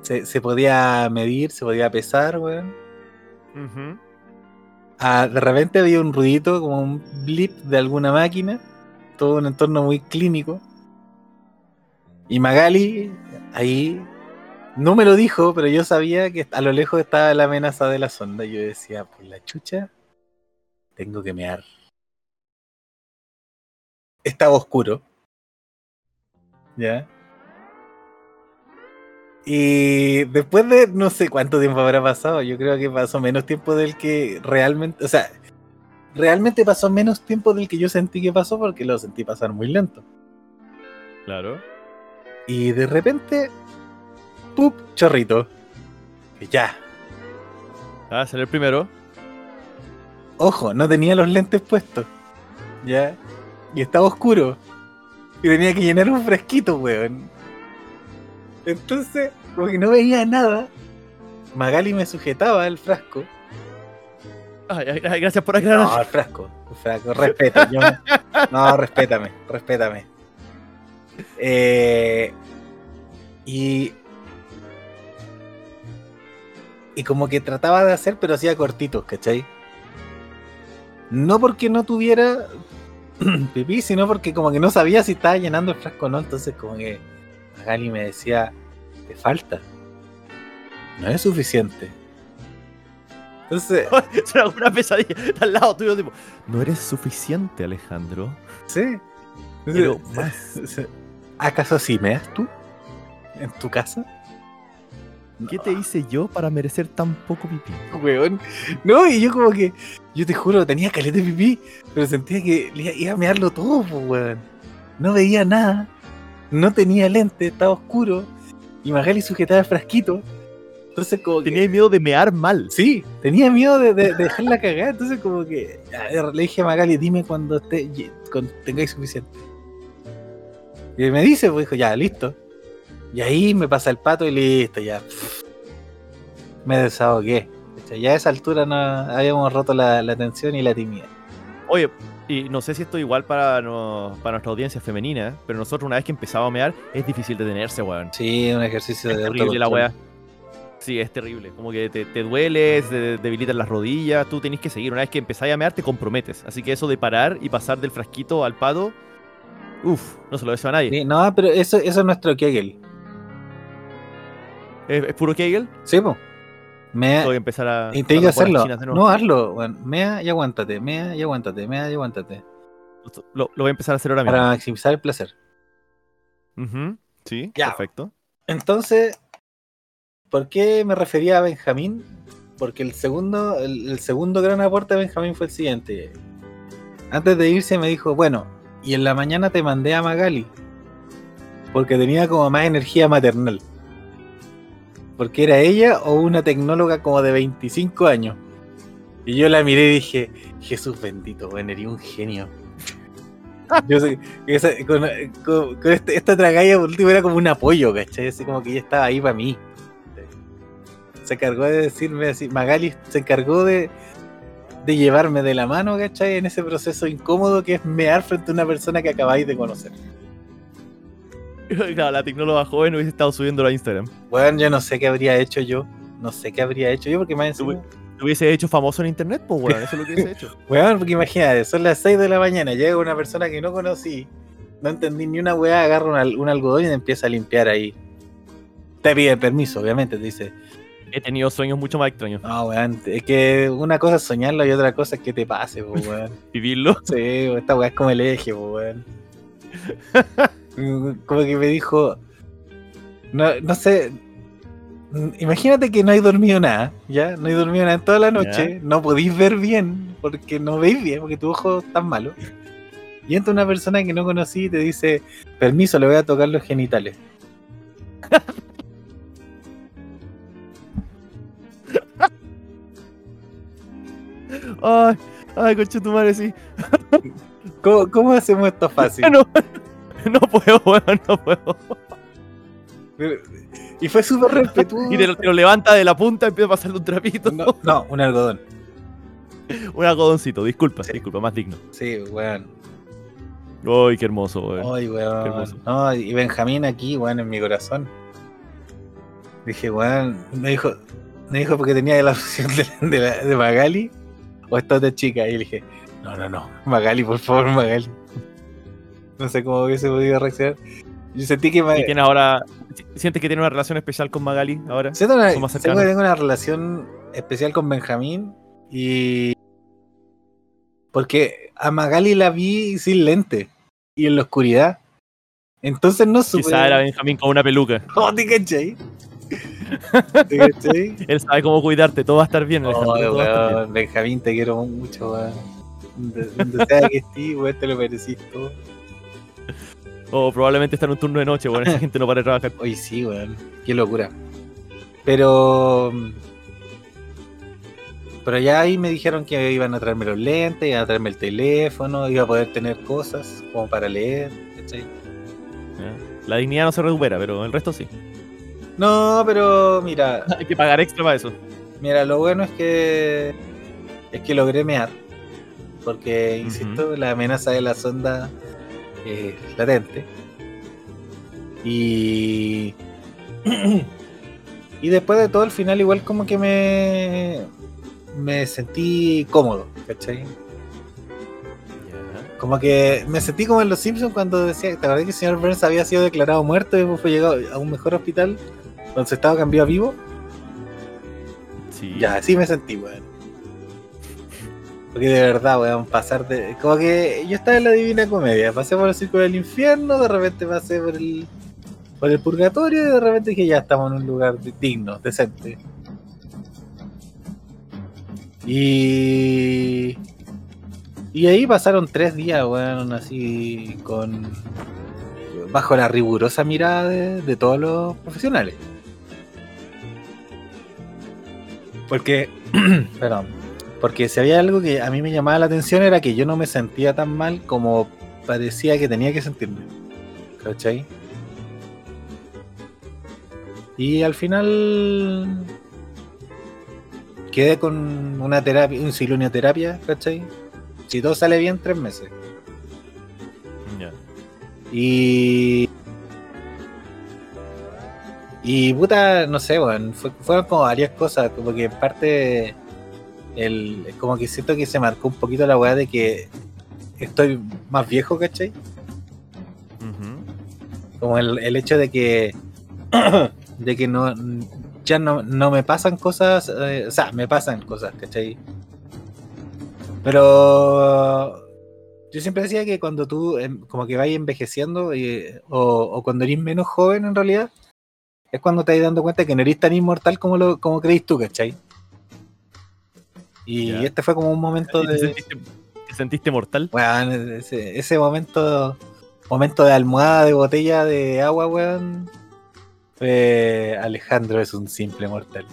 se, se podía medir, se podía pesar, weón. Ujú. Ah, de repente había un ruidito, como un blip de alguna máquina. Todo un entorno muy clínico. Y Magali, ahí, no me lo dijo, pero yo sabía que a lo lejos estaba la amenaza de la sonda. Yo decía, por la chucha, tengo que mear. Estaba oscuro. ¿Ya? Y después de no sé cuánto tiempo habrá pasado, yo creo que pasó menos tiempo del que realmente, o sea, realmente pasó menos tiempo del que yo sentí que pasó porque lo sentí pasar muy lento. Claro. Y de repente, ¡pup! Chorrito. Y ya. Ah, salió el primero. Ojo, no tenía los lentes puestos. Ya. Y estaba oscuro. Y tenía que llenar un fresquito, weón. Entonces, como que no veía nada. Magali me sujetaba el frasco. Ay, ay, ay, gracias por aclarar. No, el frasco. El frasco, respeta. yo No, respétame, respétame. Eh, y. Y como que trataba de hacer, pero hacía cortitos, ¿cachai? No porque no tuviera pipí, sino porque como que no sabía si estaba llenando el frasco o no. Entonces, como que Magali me decía: Te falta. No es suficiente. Entonces, Será una pesadilla. Está al lado tuyo, tipo. No eres suficiente, Alejandro. sí. Quiero Entonces, ¿Acaso sí meas tú? ¿En tu casa? ¿Qué te hice yo para merecer tan poco pipí? weón. No, y yo como que, yo te juro, tenía caleta de pipí, pero sentía que iba a mearlo todo, pues, weón. No veía nada, no tenía lente, estaba oscuro, y Magali sujetaba el frasquito. Entonces como que- Tenía miedo de mear mal. Sí, tenía miedo de, de- de dejarla cagar, entonces como que le dije a Magali, dime cuando, esté, cuando tengáis suficiente. Y me dice, pues dijo, ya, listo. Y ahí me pasa el pato y listo, ya. Me desahogué. Ya a esa altura no habíamos roto la, la tensión y la timidez. Oye, y no sé si esto es igual para, no- para nuestra audiencia femenina, pero nosotros una vez que empezamos a mear, es difícil detenerse, weón. Sí, un ejercicio Es de terrible la weá. Sí, es terrible. Como que te, te dueles, te debilitas las rodillas, tú tenés que seguir. Una vez que empezáis a mear, te comprometes. Así que eso de parar y pasar del frasquito al pato, uff, no se lo deseo a nadie. Sí, no, pero eso, eso es nuestro Kegel. ¿Es, es puro Kegel? Sí, pues. Mea, Tengo que empezar a. y a hacerlo. No, hazlo. Mea y aguántate, mea y aguántate, mea y aguántate. Lo, lo voy a empezar a hacer ahora mismo. Para maximizar el placer. Sí, Ya. perfecto. Entonces, ¿por qué me refería a Benjamín? Porque el segundo, el, el segundo gran aporte de Benjamín fue el siguiente. Antes de irse me dijo, bueno, y en la mañana te mandé a Magali. Porque tenía como más energía maternal. Porque era ella o una tecnóloga como de 25 años. Y yo la miré y dije, Jesús bendito, bueno, un genio. Con este- esta tragalla por último era como un apoyo, ¿cachai? Así como que ella estaba ahí para mí. Se encargó de decirme así, Magali se encargó de, de llevarme de la mano, ¿cachai? En ese proceso incómodo que es mear frente a una persona que acabáis de conocer. Claro, la tecnóloga joven hubiese estado subiéndolo a Instagram. Bueno, yo no sé qué habría hecho yo. No sé qué habría hecho yo porque más encima... Te hubiese hecho famoso en internet, pues, weón. Eso es lo que hubiese hecho. Weón, porque imagínate, son las 6 de la mañana, llega una persona que no conocí, no entendí ni una weá, agarra un, al- un algodón y te empieza a limpiar ahí. Te pide permiso, obviamente, te dice, He tenido sueños mucho más extraños. no, weón, es que una cosa es soñarlo y otra cosa es que te pase, po, weón. Vivirlo. Sí, esta weá es como el eje, po, weón. Como que me dijo, no, no sé, imagínate que no hay dormido nada, ¿ya? No hay dormido nada en toda la noche, no podéis ver bien, porque no veis bien, porque tu ojo está malo. Y entra una persona que no conocí y te dice, permiso, le voy a tocar los genitales. Ay, ay, concha tu madre, sí. ¿Cómo, cómo hacemos esto fácil? No, no puedo, weón, no puedo. Y fue súper respetuoso. Y te lo, te lo levanta de la punta y empieza a pasarle un trapito. No, no, un algodón. Un algodoncito, disculpa, Sí. disculpa, más digno. Sí, weón. Ay, qué hermoso, weón. Ay, Qué weón. hermoso. No, y Benjamín aquí, weón, en mi corazón. Dije, weón, me dijo, me dijo porque tenía la opción de, de, la- de Magali o esta otra chica. Y le dije, no, no, no, Magali, por favor, Magali. No sé cómo hubiese podido reaccionar. Yo sentí que ¿Y Magali. tiene ahora. si- ¿Sientes que tiene una relación especial con Magali ahora? Siento, una- que tengo una relación especial con Benjamín y. Porque a Magali la vi sin lente y en la oscuridad. Entonces no supe. Quizá era Benjamín con una peluca. Oh, ¿te cachai? ¿Te cachai? Él sabe cómo cuidarte, todo va a estar bien. Oh, estar bien. Benjamín, te quiero mucho, weón. Donde, donde sea que estés, weón, te lo merecís todo. O probablemente está en un turno de noche, weón. Esa gente no para de trabajar. Oye, sí, weón. Qué locura. Pero. Pero ya ahí me dijeron que iban a traerme los lentes, iban a traerme el teléfono, iba a poder tener cosas como para leer, ¿cachai? La dignidad no se recupera, pero el resto sí. No, pero mira, Hay que pagar extra para eso. Mira, lo bueno es que es que logré mear. Porque, insisto, la amenaza de la sonda es latente. Y. y después de todo, al final, igual como que me. Me sentí cómodo, ¿cachai? Como que me sentí como en Los Simpsons cuando decía, ¿te acuerdas que el señor Burns había sido declarado muerto y fue llegado a un mejor hospital? Donde se estaba cambiado a vivo. Sí. Ya, así me sentí, weón. Porque de verdad, weón, pasar de. Como que yo estaba en la divina comedia, pasé por el círculo del infierno, de repente pasé por el. por el purgatorio y de repente dije ya estamos en un lugar di- digno, decente. Y. Y ahí pasaron tres días, weón, así con. bajo la rigurosa mirada de, de todos los profesionales. Porque, perdón, porque si había algo que a mí me llamaba la atención era que yo no me sentía tan mal como parecía que tenía que sentirme. ¿Cachai? Y al final quedé con una terapia, un silonioterapia, ¿cachai? Si todo sale bien, tres meses. Ya. Y. Y puta, no sé, fue- fueron como varias cosas. Como que en parte. El, como que siento que se marcó un poquito la weá de que estoy más viejo, ¿cachai? Como el, el hecho de que. de que no. Ya no, no me pasan cosas. eh, o sea, me pasan cosas, ¿cachai? Pero. Yo siempre decía que cuando tú em, como que vas envejeciendo o, o cuando eres menos joven en realidad, es cuando te vas dando cuenta que no eres tan inmortal como lo como creís tú, ¿cachai? Y este fue como un momento ¿Y ¿Te de... sentiste, te sentiste mortal? Weón, ese, ese momento, momento de almohada de botella de agua, weón. Alejandro es un simple mortal.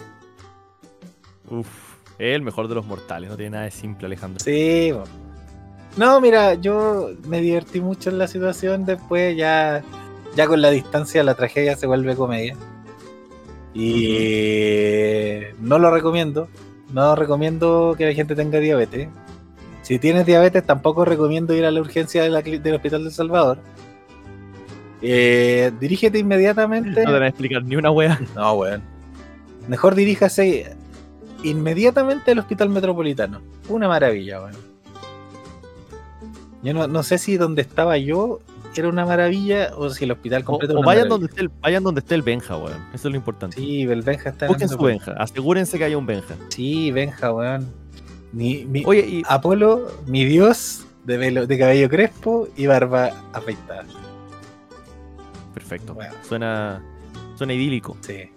Uf, es el mejor de los mortales, no tiene nada de simple, Alejandro. Sí, no, mira, yo me divertí mucho en la situación. Después, ya, ya con la distancia, la tragedia se vuelve comedia. Y no lo recomiendo. No recomiendo que la gente tenga diabetes. Si tienes diabetes, tampoco recomiendo ir a la urgencia de la del Hospital del Salvador. Eh, dirígete inmediatamente. No te van a explicar ni una wea. No, weón. Mejor diríjase inmediatamente al Hospital Metropolitano. Una maravilla, weón. Yo no, no sé si donde estaba yo era una maravilla o si el hospital completo o vayan, maravilla. donde esté el, vayan donde esté el Benja, weón. Eso es lo importante. Sí, el Benja está en Busquen su. Benja, asegúrense que haya un Benja. Sí, Benja, weón. Mi, mi- Oye, y Apolo, mi dios de, velo, de cabello crespo y barba afeitada. perfecto. Bueno. Suena, suena idílico. Sí,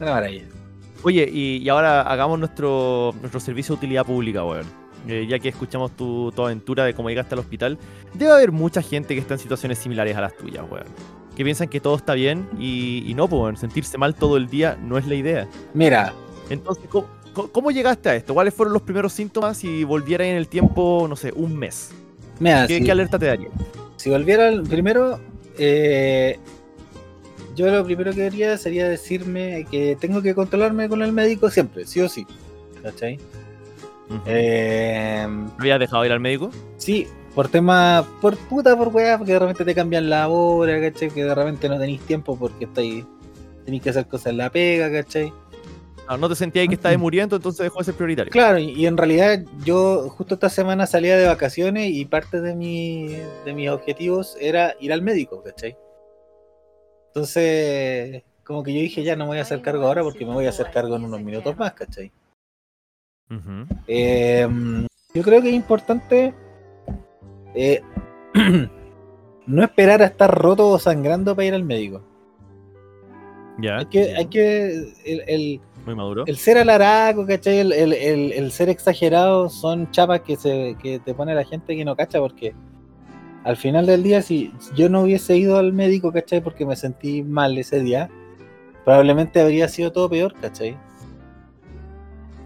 una maravilla. Oye, y, y ahora hagamos nuestro, nuestro servicio de utilidad pública, weón. Eh, ya que escuchamos tu, tu aventura de cómo llegaste al hospital, debe haber mucha gente que está en situaciones similares a las tuyas, weón. Que piensan que todo está bien y, y no, weón, sentirse mal todo el día no es la idea. Mira, Entonces, ¿cómo, llegaste a esto? ¿Cuáles fueron los primeros síntomas si volviera en el tiempo, no sé, un mes? mira, ¿Qué, si- qué alerta te daría? Si volviera al- primero, eh, yo lo primero que haría sería decirme que tengo que controlarme con el médico siempre, sí o sí. ¿Cachai? Eh, ¿No habías dejado ir al médico? sí, por tema, por puta, por weá, porque de repente te cambian la hora, ¿cachai? Que de repente no tenéis tiempo porque estáis, tenéis que hacer cosas en la pega, ¿cachai? No, no te sentías que estabas muriendo, entonces dejó de ser prioritario. Claro, y, y en realidad yo justo esta semana salía de vacaciones y parte de, mi, de mis objetivos era ir al médico, ¿cachai? Entonces, como que yo dije, ya no me voy a hacer cargo ahora porque me voy a hacer cargo en unos minutos más, ¿cachai? Eh, yo creo que es importante eh, no esperar a estar roto o sangrando para ir al médico. Ya. Hay que, hay que el- el, Muy maduro. el ser alaraco, ¿cachai? El, el- el- el ser exagerado son chapas que, se, que te pone la gente que no cacha porque al final del día si yo no hubiese ido al médico, ¿cachai? Porque me sentí mal ese día, probablemente habría sido todo peor, ¿cachai?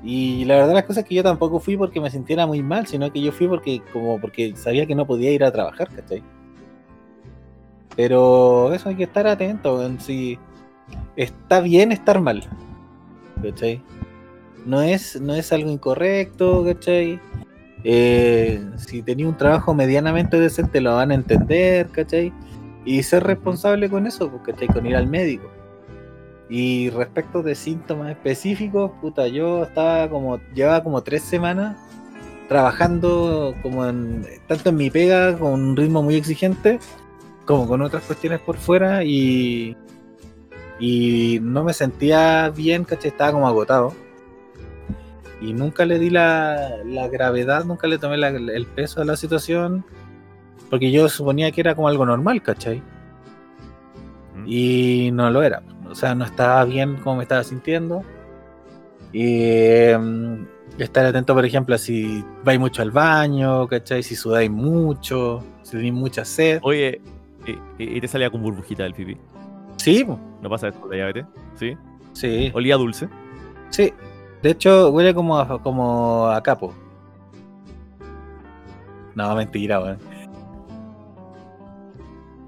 Y la verdad las cosas que yo tampoco fui porque me sintiera muy mal, sino que yo fui porque como porque sabía que no podía ir a trabajar, ¿cachai? Pero eso hay que estar atento, weón, si está bien estar mal. ¿cachai? No es, no es algo incorrecto, ¿cachai? Eh, si tenía un trabajo medianamente decente lo van a entender, ¿cachai? Y ser responsable con eso, pues, ¿cachai? Con ir al médico. Y respecto de síntomas específicos, puta, yo estaba como, llevaba como tres semanas trabajando como en, tanto en mi pega con un ritmo muy exigente, como con otras cuestiones por fuera y, y no me sentía bien, ¿cachai? Estaba como agotado. Y nunca le di la, la gravedad, nunca le tomé la- el peso de la situación, porque yo suponía que era como algo normal, ¿cachai? Y no lo era. O sea, no estaba bien como me estaba sintiendo. Y em, estar atento, por ejemplo, a si vais mucho al baño, ¿cachai? Si sudáis mucho, si tenéis mucha sed. Oye, y, te salía con burbujita del pipí. Sí, ¿No pasa esto de diabetes? ¿Sí? sí, ¿Olía dulce? sí. De hecho, huele como a, como a capo. No, mentira, weón.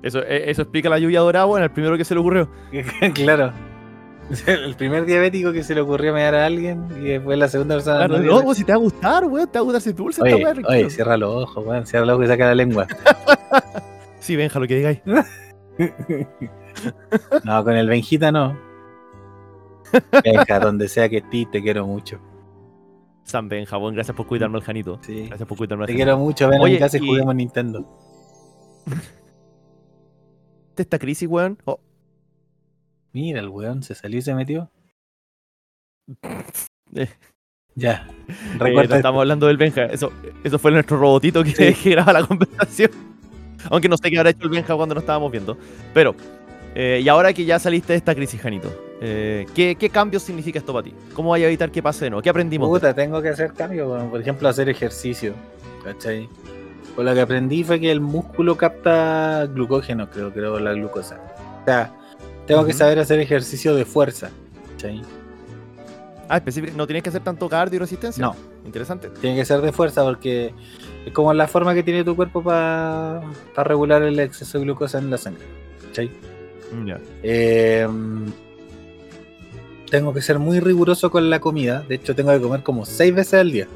Eso, e- eso explica la lluvia dorada, bueno, el primero que se le ocurrió. claro. El primer diabético que se le ocurrió mear a alguien y después la segunda persona. Claro, no no, pues si te va a gustar, weón, te va a gustar si dulce esta Oye, tranquilo. cierra los ojos, weón. Cierra los ojos y saca la lengua. Sí, Benja, lo que digáis. No, con el Benjita no. Benja, donde sea que estés, te quiero mucho. San Benja, weón, gracias por cuidarme al Janito. Sí. Gracias por cuidarme al Te Janito. quiero mucho. Ven a Oye, mi casa y y- juguemos Nintendo. Esta crisis, weón. Oh, Mira, el weón se salió y se metió. eh, Ya. Eh, Recuerda. estamos hablando del Benja. Eso, eso fue nuestro robotito que, Sí. que graba la conversación. Aunque no sé qué habrá hecho el Benja cuando nos estábamos viendo. Pero, eh, y ahora que ya saliste de esta crisis, Janito, eh, ¿qué, ¿qué cambios significa esto para ti? ¿Cómo vaya a evitar que pase de nuevo? ¿Qué aprendimos? Puta, tengo que hacer cambios, bueno, por ejemplo, hacer ejercicio. ¿Cachai? Pues lo que aprendí fue que el músculo capta glucógeno, creo, creo, la glucosa. O sea, tengo que saber hacer ejercicio de fuerza. ¿Cachai? Ah, específico. ¿No tienes que hacer tanto cardio y resistencia? No. Interesante. Tiene que ser de fuerza porque es como la forma que tiene tu cuerpo para regular el exceso de glucosa en la sangre. ¿Cachai? Mm, ya. Eh, tengo que ser muy riguroso con la comida. De hecho, tengo que comer como seis veces al día.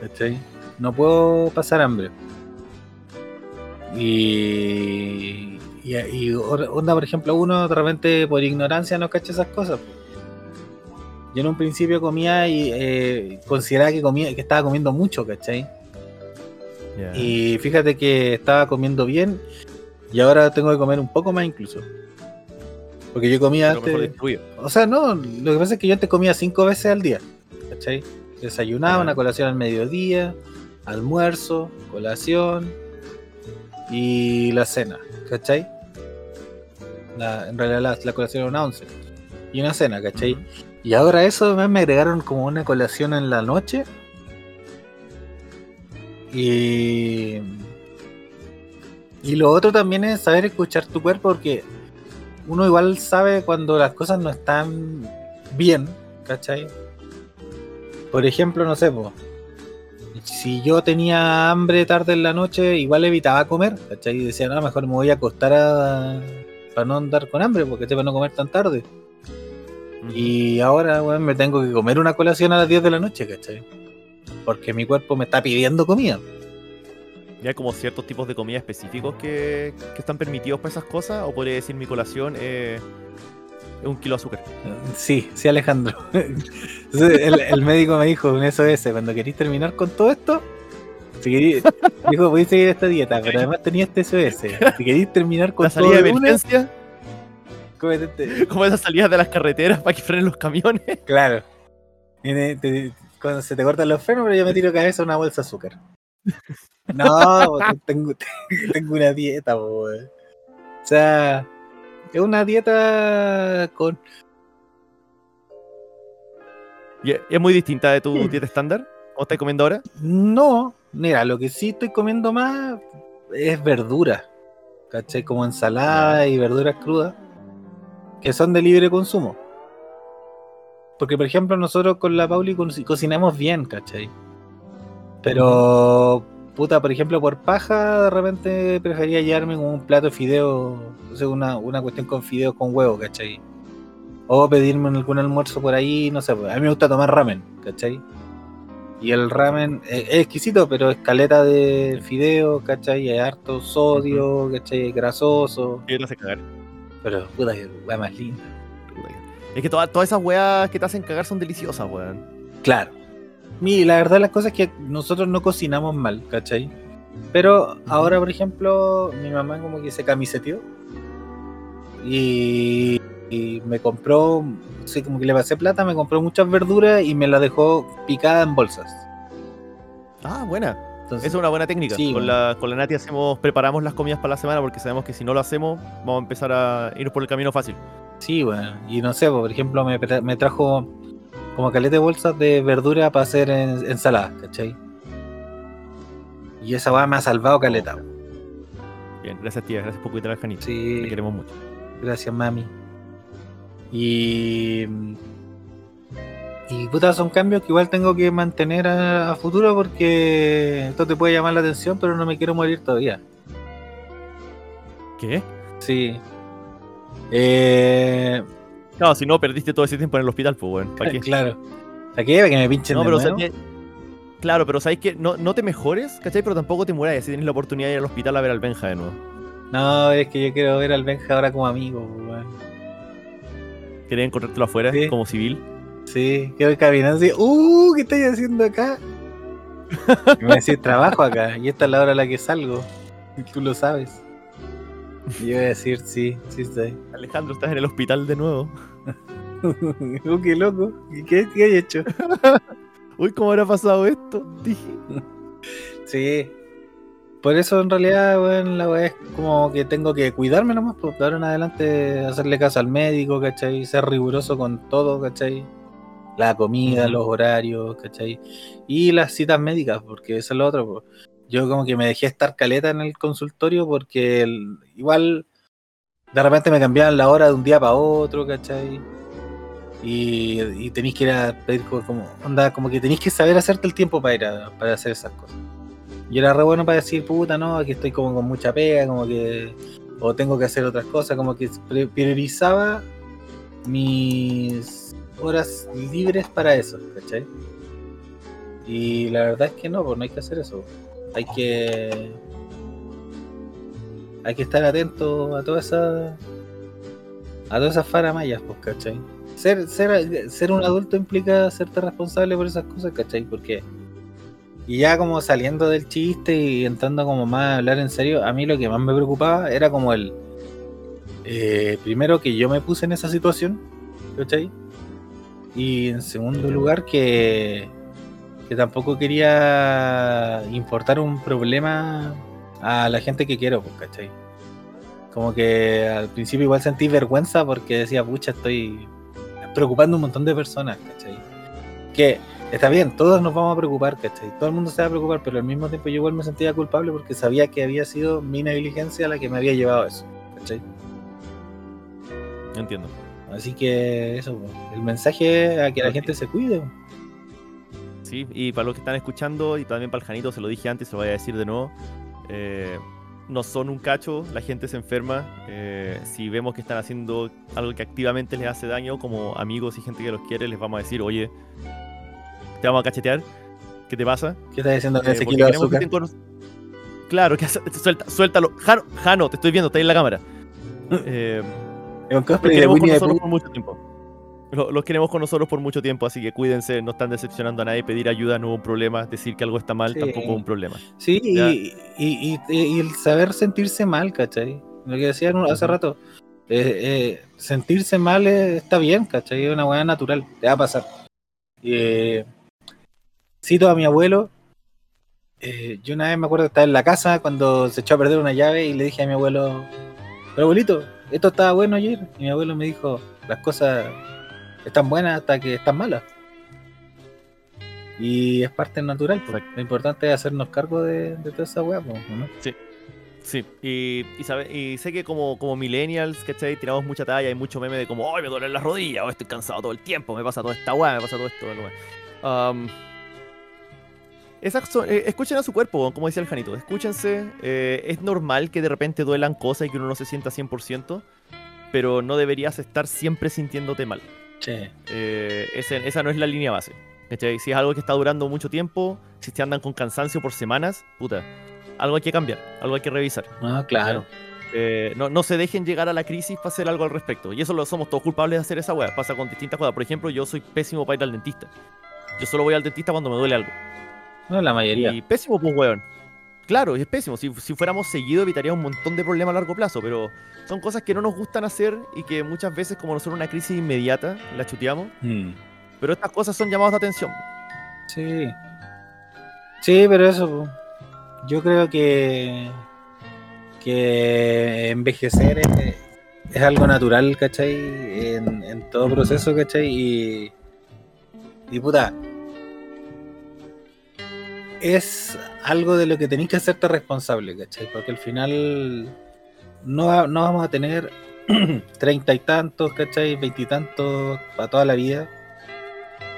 ¿Cachai? No puedo pasar hambre. Y, y, y onda, por ejemplo, uno de repente por ignorancia no cacha esas cosas. Yo en un principio comía y eh, consideraba que comía que estaba comiendo mucho, ¿cachai? Y fíjate que estaba comiendo bien y ahora tengo que comer un poco más incluso. Porque yo comía Pero antes. O sea, no, lo que pasa es que yo antes comía cinco veces al día. ¿Cachai? Desayunaba, una colación al mediodía, almuerzo, colación y la cena. ¿Cachai? La- en realidad la, la colación era una once. Y una cena, ¿cachai? Y ahora eso me agregaron como una colación en la noche. Y. Y lo otro también es saber escuchar tu cuerpo porque uno igual sabe cuando las cosas no están bien, ¿cachai? Por ejemplo, no sé, po, si yo tenía hambre tarde en la noche, igual evitaba comer, ¿cachai? Y decía, no, mejor me voy a acostar a... para no andar con hambre, porque para no comer tan tarde. Y ahora, weón, me tengo que comer una colación a las 10 de la noche, ¿cachai? Porque mi cuerpo me está pidiendo comida. ¿Y hay como ciertos tipos de comida específicos que, que están permitidos para esas cosas? ¿O podría decir mi colación eh, un kilo de azúcar? Sí, sí, Alejandro. El, el médico me dijo un SOS, cuando queréis terminar con todo esto, si queréis, dijo, voy a seguir esta dieta, pero además tenía este SOS. Si queréis terminar con La todo salida de de emergencia, este- como esas salidas de las carreteras para que frenen los camiones. Claro. Te- cuando se te cortan los frenos, pero yo me tiro cabeza una bolsa de azúcar. No, tengo, tengo una dieta, po. O sea, es una dieta con. Y es- muy distinta de tu Mm. dieta estándar. ¿Cómo estás comiendo ahora? No, mira, lo que sí estoy comiendo más es verdura. ¿Cachai? Como ensalada y verduras crudas. Que son de libre consumo. Porque, por ejemplo, nosotros con la Pauli co- cocinamos bien, ¿cachai? Pero, puta, por ejemplo, por paja, de repente prefería llevarme como un plato de fideo, o sea, una, una cuestión con fideos con huevo, ¿cachai? O pedirme algún almuerzo por ahí, no sé, pues, a mí me gusta tomar ramen, ¿cachai? Y el ramen es, es exquisito, pero es caleta de fideo, ¿cachai? Hay harto sodio, ¿cachai? Es grasoso, ¿Qué te hace cagar? pero puta, que hueá más linda. Es que todas, todas esas weas que te hacen cagar son deliciosas, weón. Claro. Y la verdad las cosas es que nosotros no cocinamos mal, ¿cachai? Pero ahora, por ejemplo, mi mamá como que se camiseteó y, y me compró, sí, como que le pasé plata, me compró muchas verduras y me las dejó picada en bolsas. Ah, buena. Entonces, Esa es una buena técnica. Sí, con, la, con la Nati hacemos, preparamos las comidas para la semana porque sabemos que si no lo hacemos, vamos a empezar a irnos por el camino fácil. Sí, bueno, y no sé, por ejemplo, me, me trajo como caleta de bolsas de verdura para hacer en- ensalada, ¿cachai? Y esa va me ha salvado caleta. Bien, gracias tía, gracias por cuidar al Janito. Te Sí, queremos mucho. gracias mami. Y... Y puta, son cambios que igual tengo que mantener a, a futuro porque esto te puede llamar la atención, pero no me quiero morir todavía. ¿Qué? Sí. Eh, No, si no, perdiste todo ese tiempo en el hospital, pues, weón. ¿Para qué? claro. ¿Para qué? ¿Para que me pinchen No, de pero nuevo? que- Claro, pero sabes que no, no te mejores, ¿cachai? Pero tampoco te mueras si tienes la oportunidad de ir al hospital a ver al Benja de nuevo. No, es que yo quiero ver al Benja ahora como amigo, weón. Quería encontrártelo afuera, Sí. como civil. Sí, quiero ir caminando así, ¡uh! ¿Qué estáis haciendo acá? Y me decir, trabajo acá, y esta es la hora a la que salgo. Y tú lo sabes. Y yo voy a decir, sí, sí estoy. Alejandro, estás en el hospital de nuevo. Oh, qué loco. ¿Y ¿Qué, qué hay hecho? Uy, ¿cómo habrá pasado esto? Dije. Sí. Por eso en realidad, weón, la weá es como que tengo que cuidarme nomás, de ahora en adelante hacerle caso al médico, ¿cachai? Ser riguroso con todo, ¿cachai? La comida, los horarios, ¿cachai? Y las citas médicas, porque eso es lo otro, pues. Yo como que me dejé estar caleta en el consultorio porque igual de repente me cambiaban la hora de un día para otro, ¿cachai? Y, y tenéis que ir a pedir co- como, onda, como que tenéis que saber hacerte el tiempo para ir a, para hacer esas cosas. Yo era re bueno para decir, puta, no, aquí estoy como con mucha pega, como que, o tengo que hacer otras cosas, como que priorizaba mis horas libres para eso, ¿cachai? Y la verdad es que no, pues no hay que hacer eso. Hay que. Hay que estar atento a toda esa. a todas esas faramayas, pues, ¿cachai? Ser, ser, ser un adulto implica serte responsable por esas cosas, ¿cachai? Porque. Y ya como saliendo del chiste y entrando como más a hablar en serio, a mí lo que más me preocupaba era como el. eh, primero que yo me puse en esa situación, ¿cachai? Y en segundo lugar que, que tampoco quería importar un problema a la gente que quiero, pues, ¿cachai? Como que al principio igual sentí vergüenza porque decía, pucha, estoy preocupando a un montón de personas, ¿cachai? Que está bien, todos nos vamos a preocupar, ¿cachai? Todo el mundo se va a preocupar, pero al mismo tiempo yo igual me sentía culpable porque sabía que había sido mi negligencia la que me había llevado a eso, ¿cachai? Entiendo. Así que eso, pues, el mensaje es a que la gente se cuide. Sí, y para los que están escuchando, y también para el Janito, se lo dije antes, se lo voy a decir de nuevo. eh, no son un cacho, la gente se enferma. eh, si vemos que están haciendo algo que activamente les hace daño, como amigos y gente que los quiere, les vamos a decir, oye, te vamos a cachetear. ¿Qué te pasa? ¿Qué estás diciendo Eh, ese porque kilo de queremos que azúcar? estén con- Claro, que suelta, suéltalo. Jano, Jano, te estoy viendo, está ahí en la cámara. Eh, Es un cosplay de Winnie Pooh. mucho tiempo. Lo- Los queremos con nosotros por mucho tiempo, así que cuídense, no están decepcionando a nadie. Pedir ayuda no es un problema, decir que algo está mal Sí. tampoco es un problema. Sí, y, y, y- y el saber sentirse mal, ¿cachai? Lo que decían hace rato. eh, eh, sentirse mal está bien, ¿cachai? Es una weá natural, te va a pasar. Eh, cito a mi abuelo. eh, yo una vez me acuerdo que estaba en la casa cuando se echó a perder una llave y le dije a mi abuelo, pero abuelito, esto estaba bueno ayer. Y mi abuelo me dijo, las cosas están buenas hasta que están malas. Y es parte natural. pues. Lo importante es hacernos cargo de, de toda esa weá, pues, ¿no? Sí, y, y, sabe- y sé que como, como millennials, ¿cachai? Tiramos mucha talla y mucho meme de como, ¡ay, me duelen las rodillas! O estoy cansado todo el tiempo, me pasa toda esta weá, me pasa todo esto. weá". Um, son- eh, escuchen a su cuerpo, como decía el Janito. Escúchense. eh, es normal que de repente duelan cosas y que uno no se sienta 100%, pero no deberías estar siempre sintiéndote mal. Sí. Eh, ese- esa no es la línea base. Si es algo que está durando mucho tiempo, si te andan con cansancio por semanas, puta, algo hay que cambiar, algo hay que revisar. No, claro. Eh, no, no se dejen llegar a la crisis para hacer algo al respecto. Y eso lo somos todos culpables de hacer esa weá. Pasa con distintas cosas. Por ejemplo, yo soy pésimo para ir al dentista. Yo solo voy al dentista cuando me duele algo. No, la mayoría. Y pésimo, pues, weón. Claro, es pésimo. Si, si fuéramos seguidos evitaría un montón de problemas a largo plazo, pero son cosas que no nos gustan hacer y que muchas veces, como nosotros una crisis inmediata, la chuteamos. Mm. Pero estas cosas son llamadas de atención. Sí. Sí, pero eso, yo creo que que envejecer es, es algo natural, ¿cachai? En, en todo proceso, ¿cachai? Y, y puta, es algo de lo que tenéis que hacerte responsable, ¿cachai? Porque al final no, no vamos a tener treinta y tantos, ¿cachai? Veintitantos para toda la vida.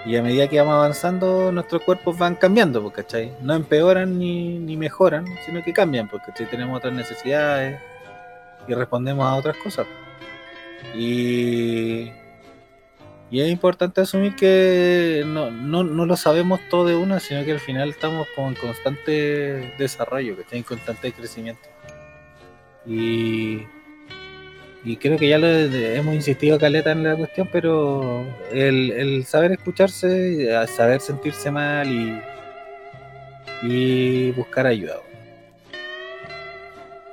Y a medida que vamos avanzando, nuestros cuerpos van cambiando, pues, ¿cachai? No empeoran ni, ni mejoran, sino que cambian, porque tenemos otras necesidades y respondemos a otras cosas. Y, y es importante asumir que no, no, no lo sabemos todo de una, sino que al final estamos como en constante desarrollo, ¿cachai? En constante crecimiento. Y, y creo que ya lo hemos insistido caleta en la cuestión, pero el, el saber escucharse, saber sentirse mal y, y buscar ayuda.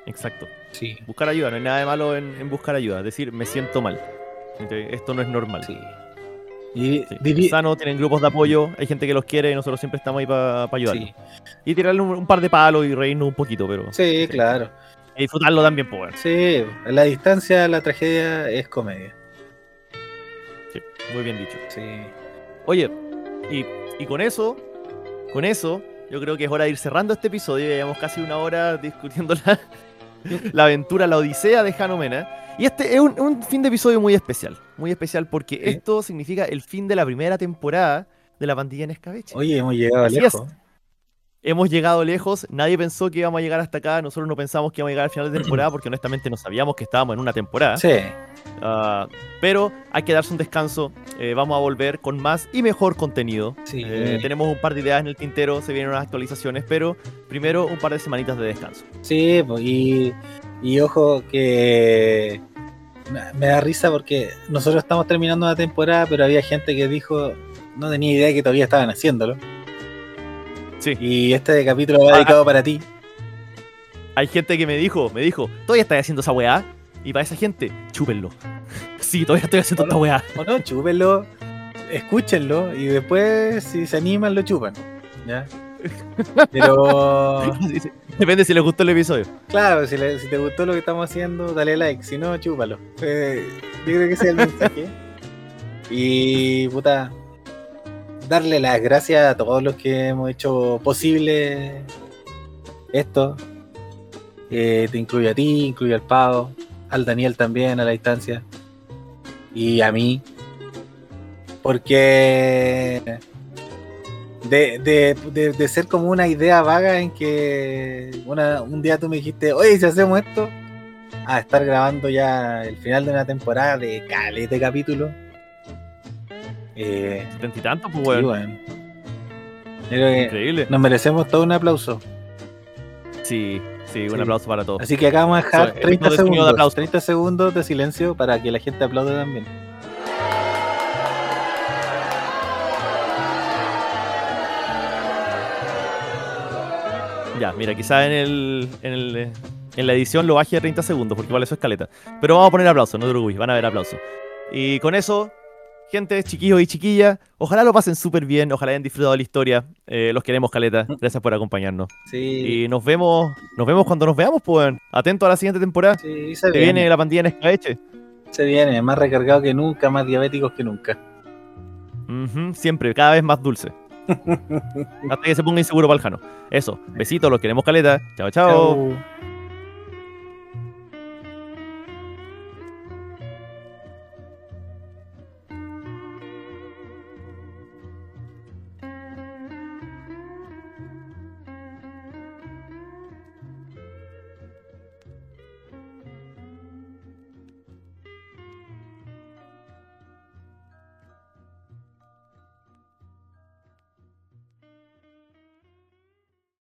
Exacto. Sí, Buscar ayuda, no hay nada de malo en, en buscar ayuda. Decir, me siento mal. Esto no es normal. sí. Y Sí. Sano, tienen grupos de apoyo, hay gente que los quiere y nosotros siempre estamos ahí para ayudarlos. sí, Y tirarle un, un par de palos y reírnos un poquito, pero. sí, claro. Y disfrutarlo también, pues. Sí, a la distancia la tragedia es comedia. Sí, muy bien dicho. Sí. Oye, y, y con eso, con eso, yo creo que es hora de ir cerrando este episodio. Ya llevamos casi una hora discutiendo la, la aventura, la odisea de Hano Mena. Y este es un, un fin de episodio muy especial. Muy especial porque esto significa el fin de la primera temporada de la pandilla en escabeche. Oye, hemos llegado Así lejos. Hemos llegado lejos, nadie pensó que íbamos a llegar hasta acá, nosotros no pensamos que íbamos a llegar al final de temporada porque honestamente no sabíamos que estábamos en una temporada. Sí, Ah, pero hay que darse un descanso, eh, vamos a volver con más y mejor contenido. sí. Eh, tenemos un par de ideas en el tintero, se vienen unas actualizaciones, pero primero un par de semanitas de descanso. Sí, y, y ojo que me, me da risa porque nosotros estamos terminando una temporada, pero había gente que dijo, no tenía idea que todavía estaban haciéndolo. Sí. Y este capítulo va Ah, dedicado para ti. Hay gente que me dijo, me dijo, todavía estás haciendo esa weá. Y para esa gente, chúpenlo. Sí, todavía estoy haciendo esta weá. O no, chúpenlo, escúchenlo y después si se animan lo chupan. ¿Ya? Pero Depende si les gustó el episodio. claro, si, le- si te gustó lo que estamos haciendo, dale like, si no, chúpalo. Eh, yo creo que ese es el mensaje. Y puta, darle las gracias a todos los que hemos hecho posible esto. Eh, te incluyo a ti, incluyo al Pau, al Daniel también a la distancia. Y a mí. Porque de, de, de- de ser como una idea vaga en que una, un día tú me dijiste, oye, si hacemos esto, a estar grabando ya el final de una temporada de calete capítulo. Eh, Treinta y tanto, pues sí, weón. creo Increíble. nos merecemos todo un aplauso. Sí, sí, un Sí. aplauso para todos. Así que acá vamos a dejar Eso, 30 esto definido de segundos, aplauso. 30 segundos de silencio para que la gente aplaude también. Ya, mira, quizá en el, en el eh, en la edición lo baje a 30 segundos, porque igual eso es caleta. Pero vamos a poner aplausos, no te preocupes, van a haber aplausos. Y con eso, gente, chiquillos y chiquillas, ojalá lo pasen súper bien, ojalá hayan disfrutado la historia. Eh, los queremos, caleta. Gracias por acompañarnos. Sí, Y nos vemos, nos vemos cuando nos veamos, pues. Atento a la siguiente temporada. sí, se Se viene, viene la pandilla en escabeche. se viene, más recargado que nunca, más diabéticos que nunca. Ujú, siempre, cada vez más dulce. Hasta que se ponga inseguro para el jano. Eso, besitos, los queremos caleta. chao. chao.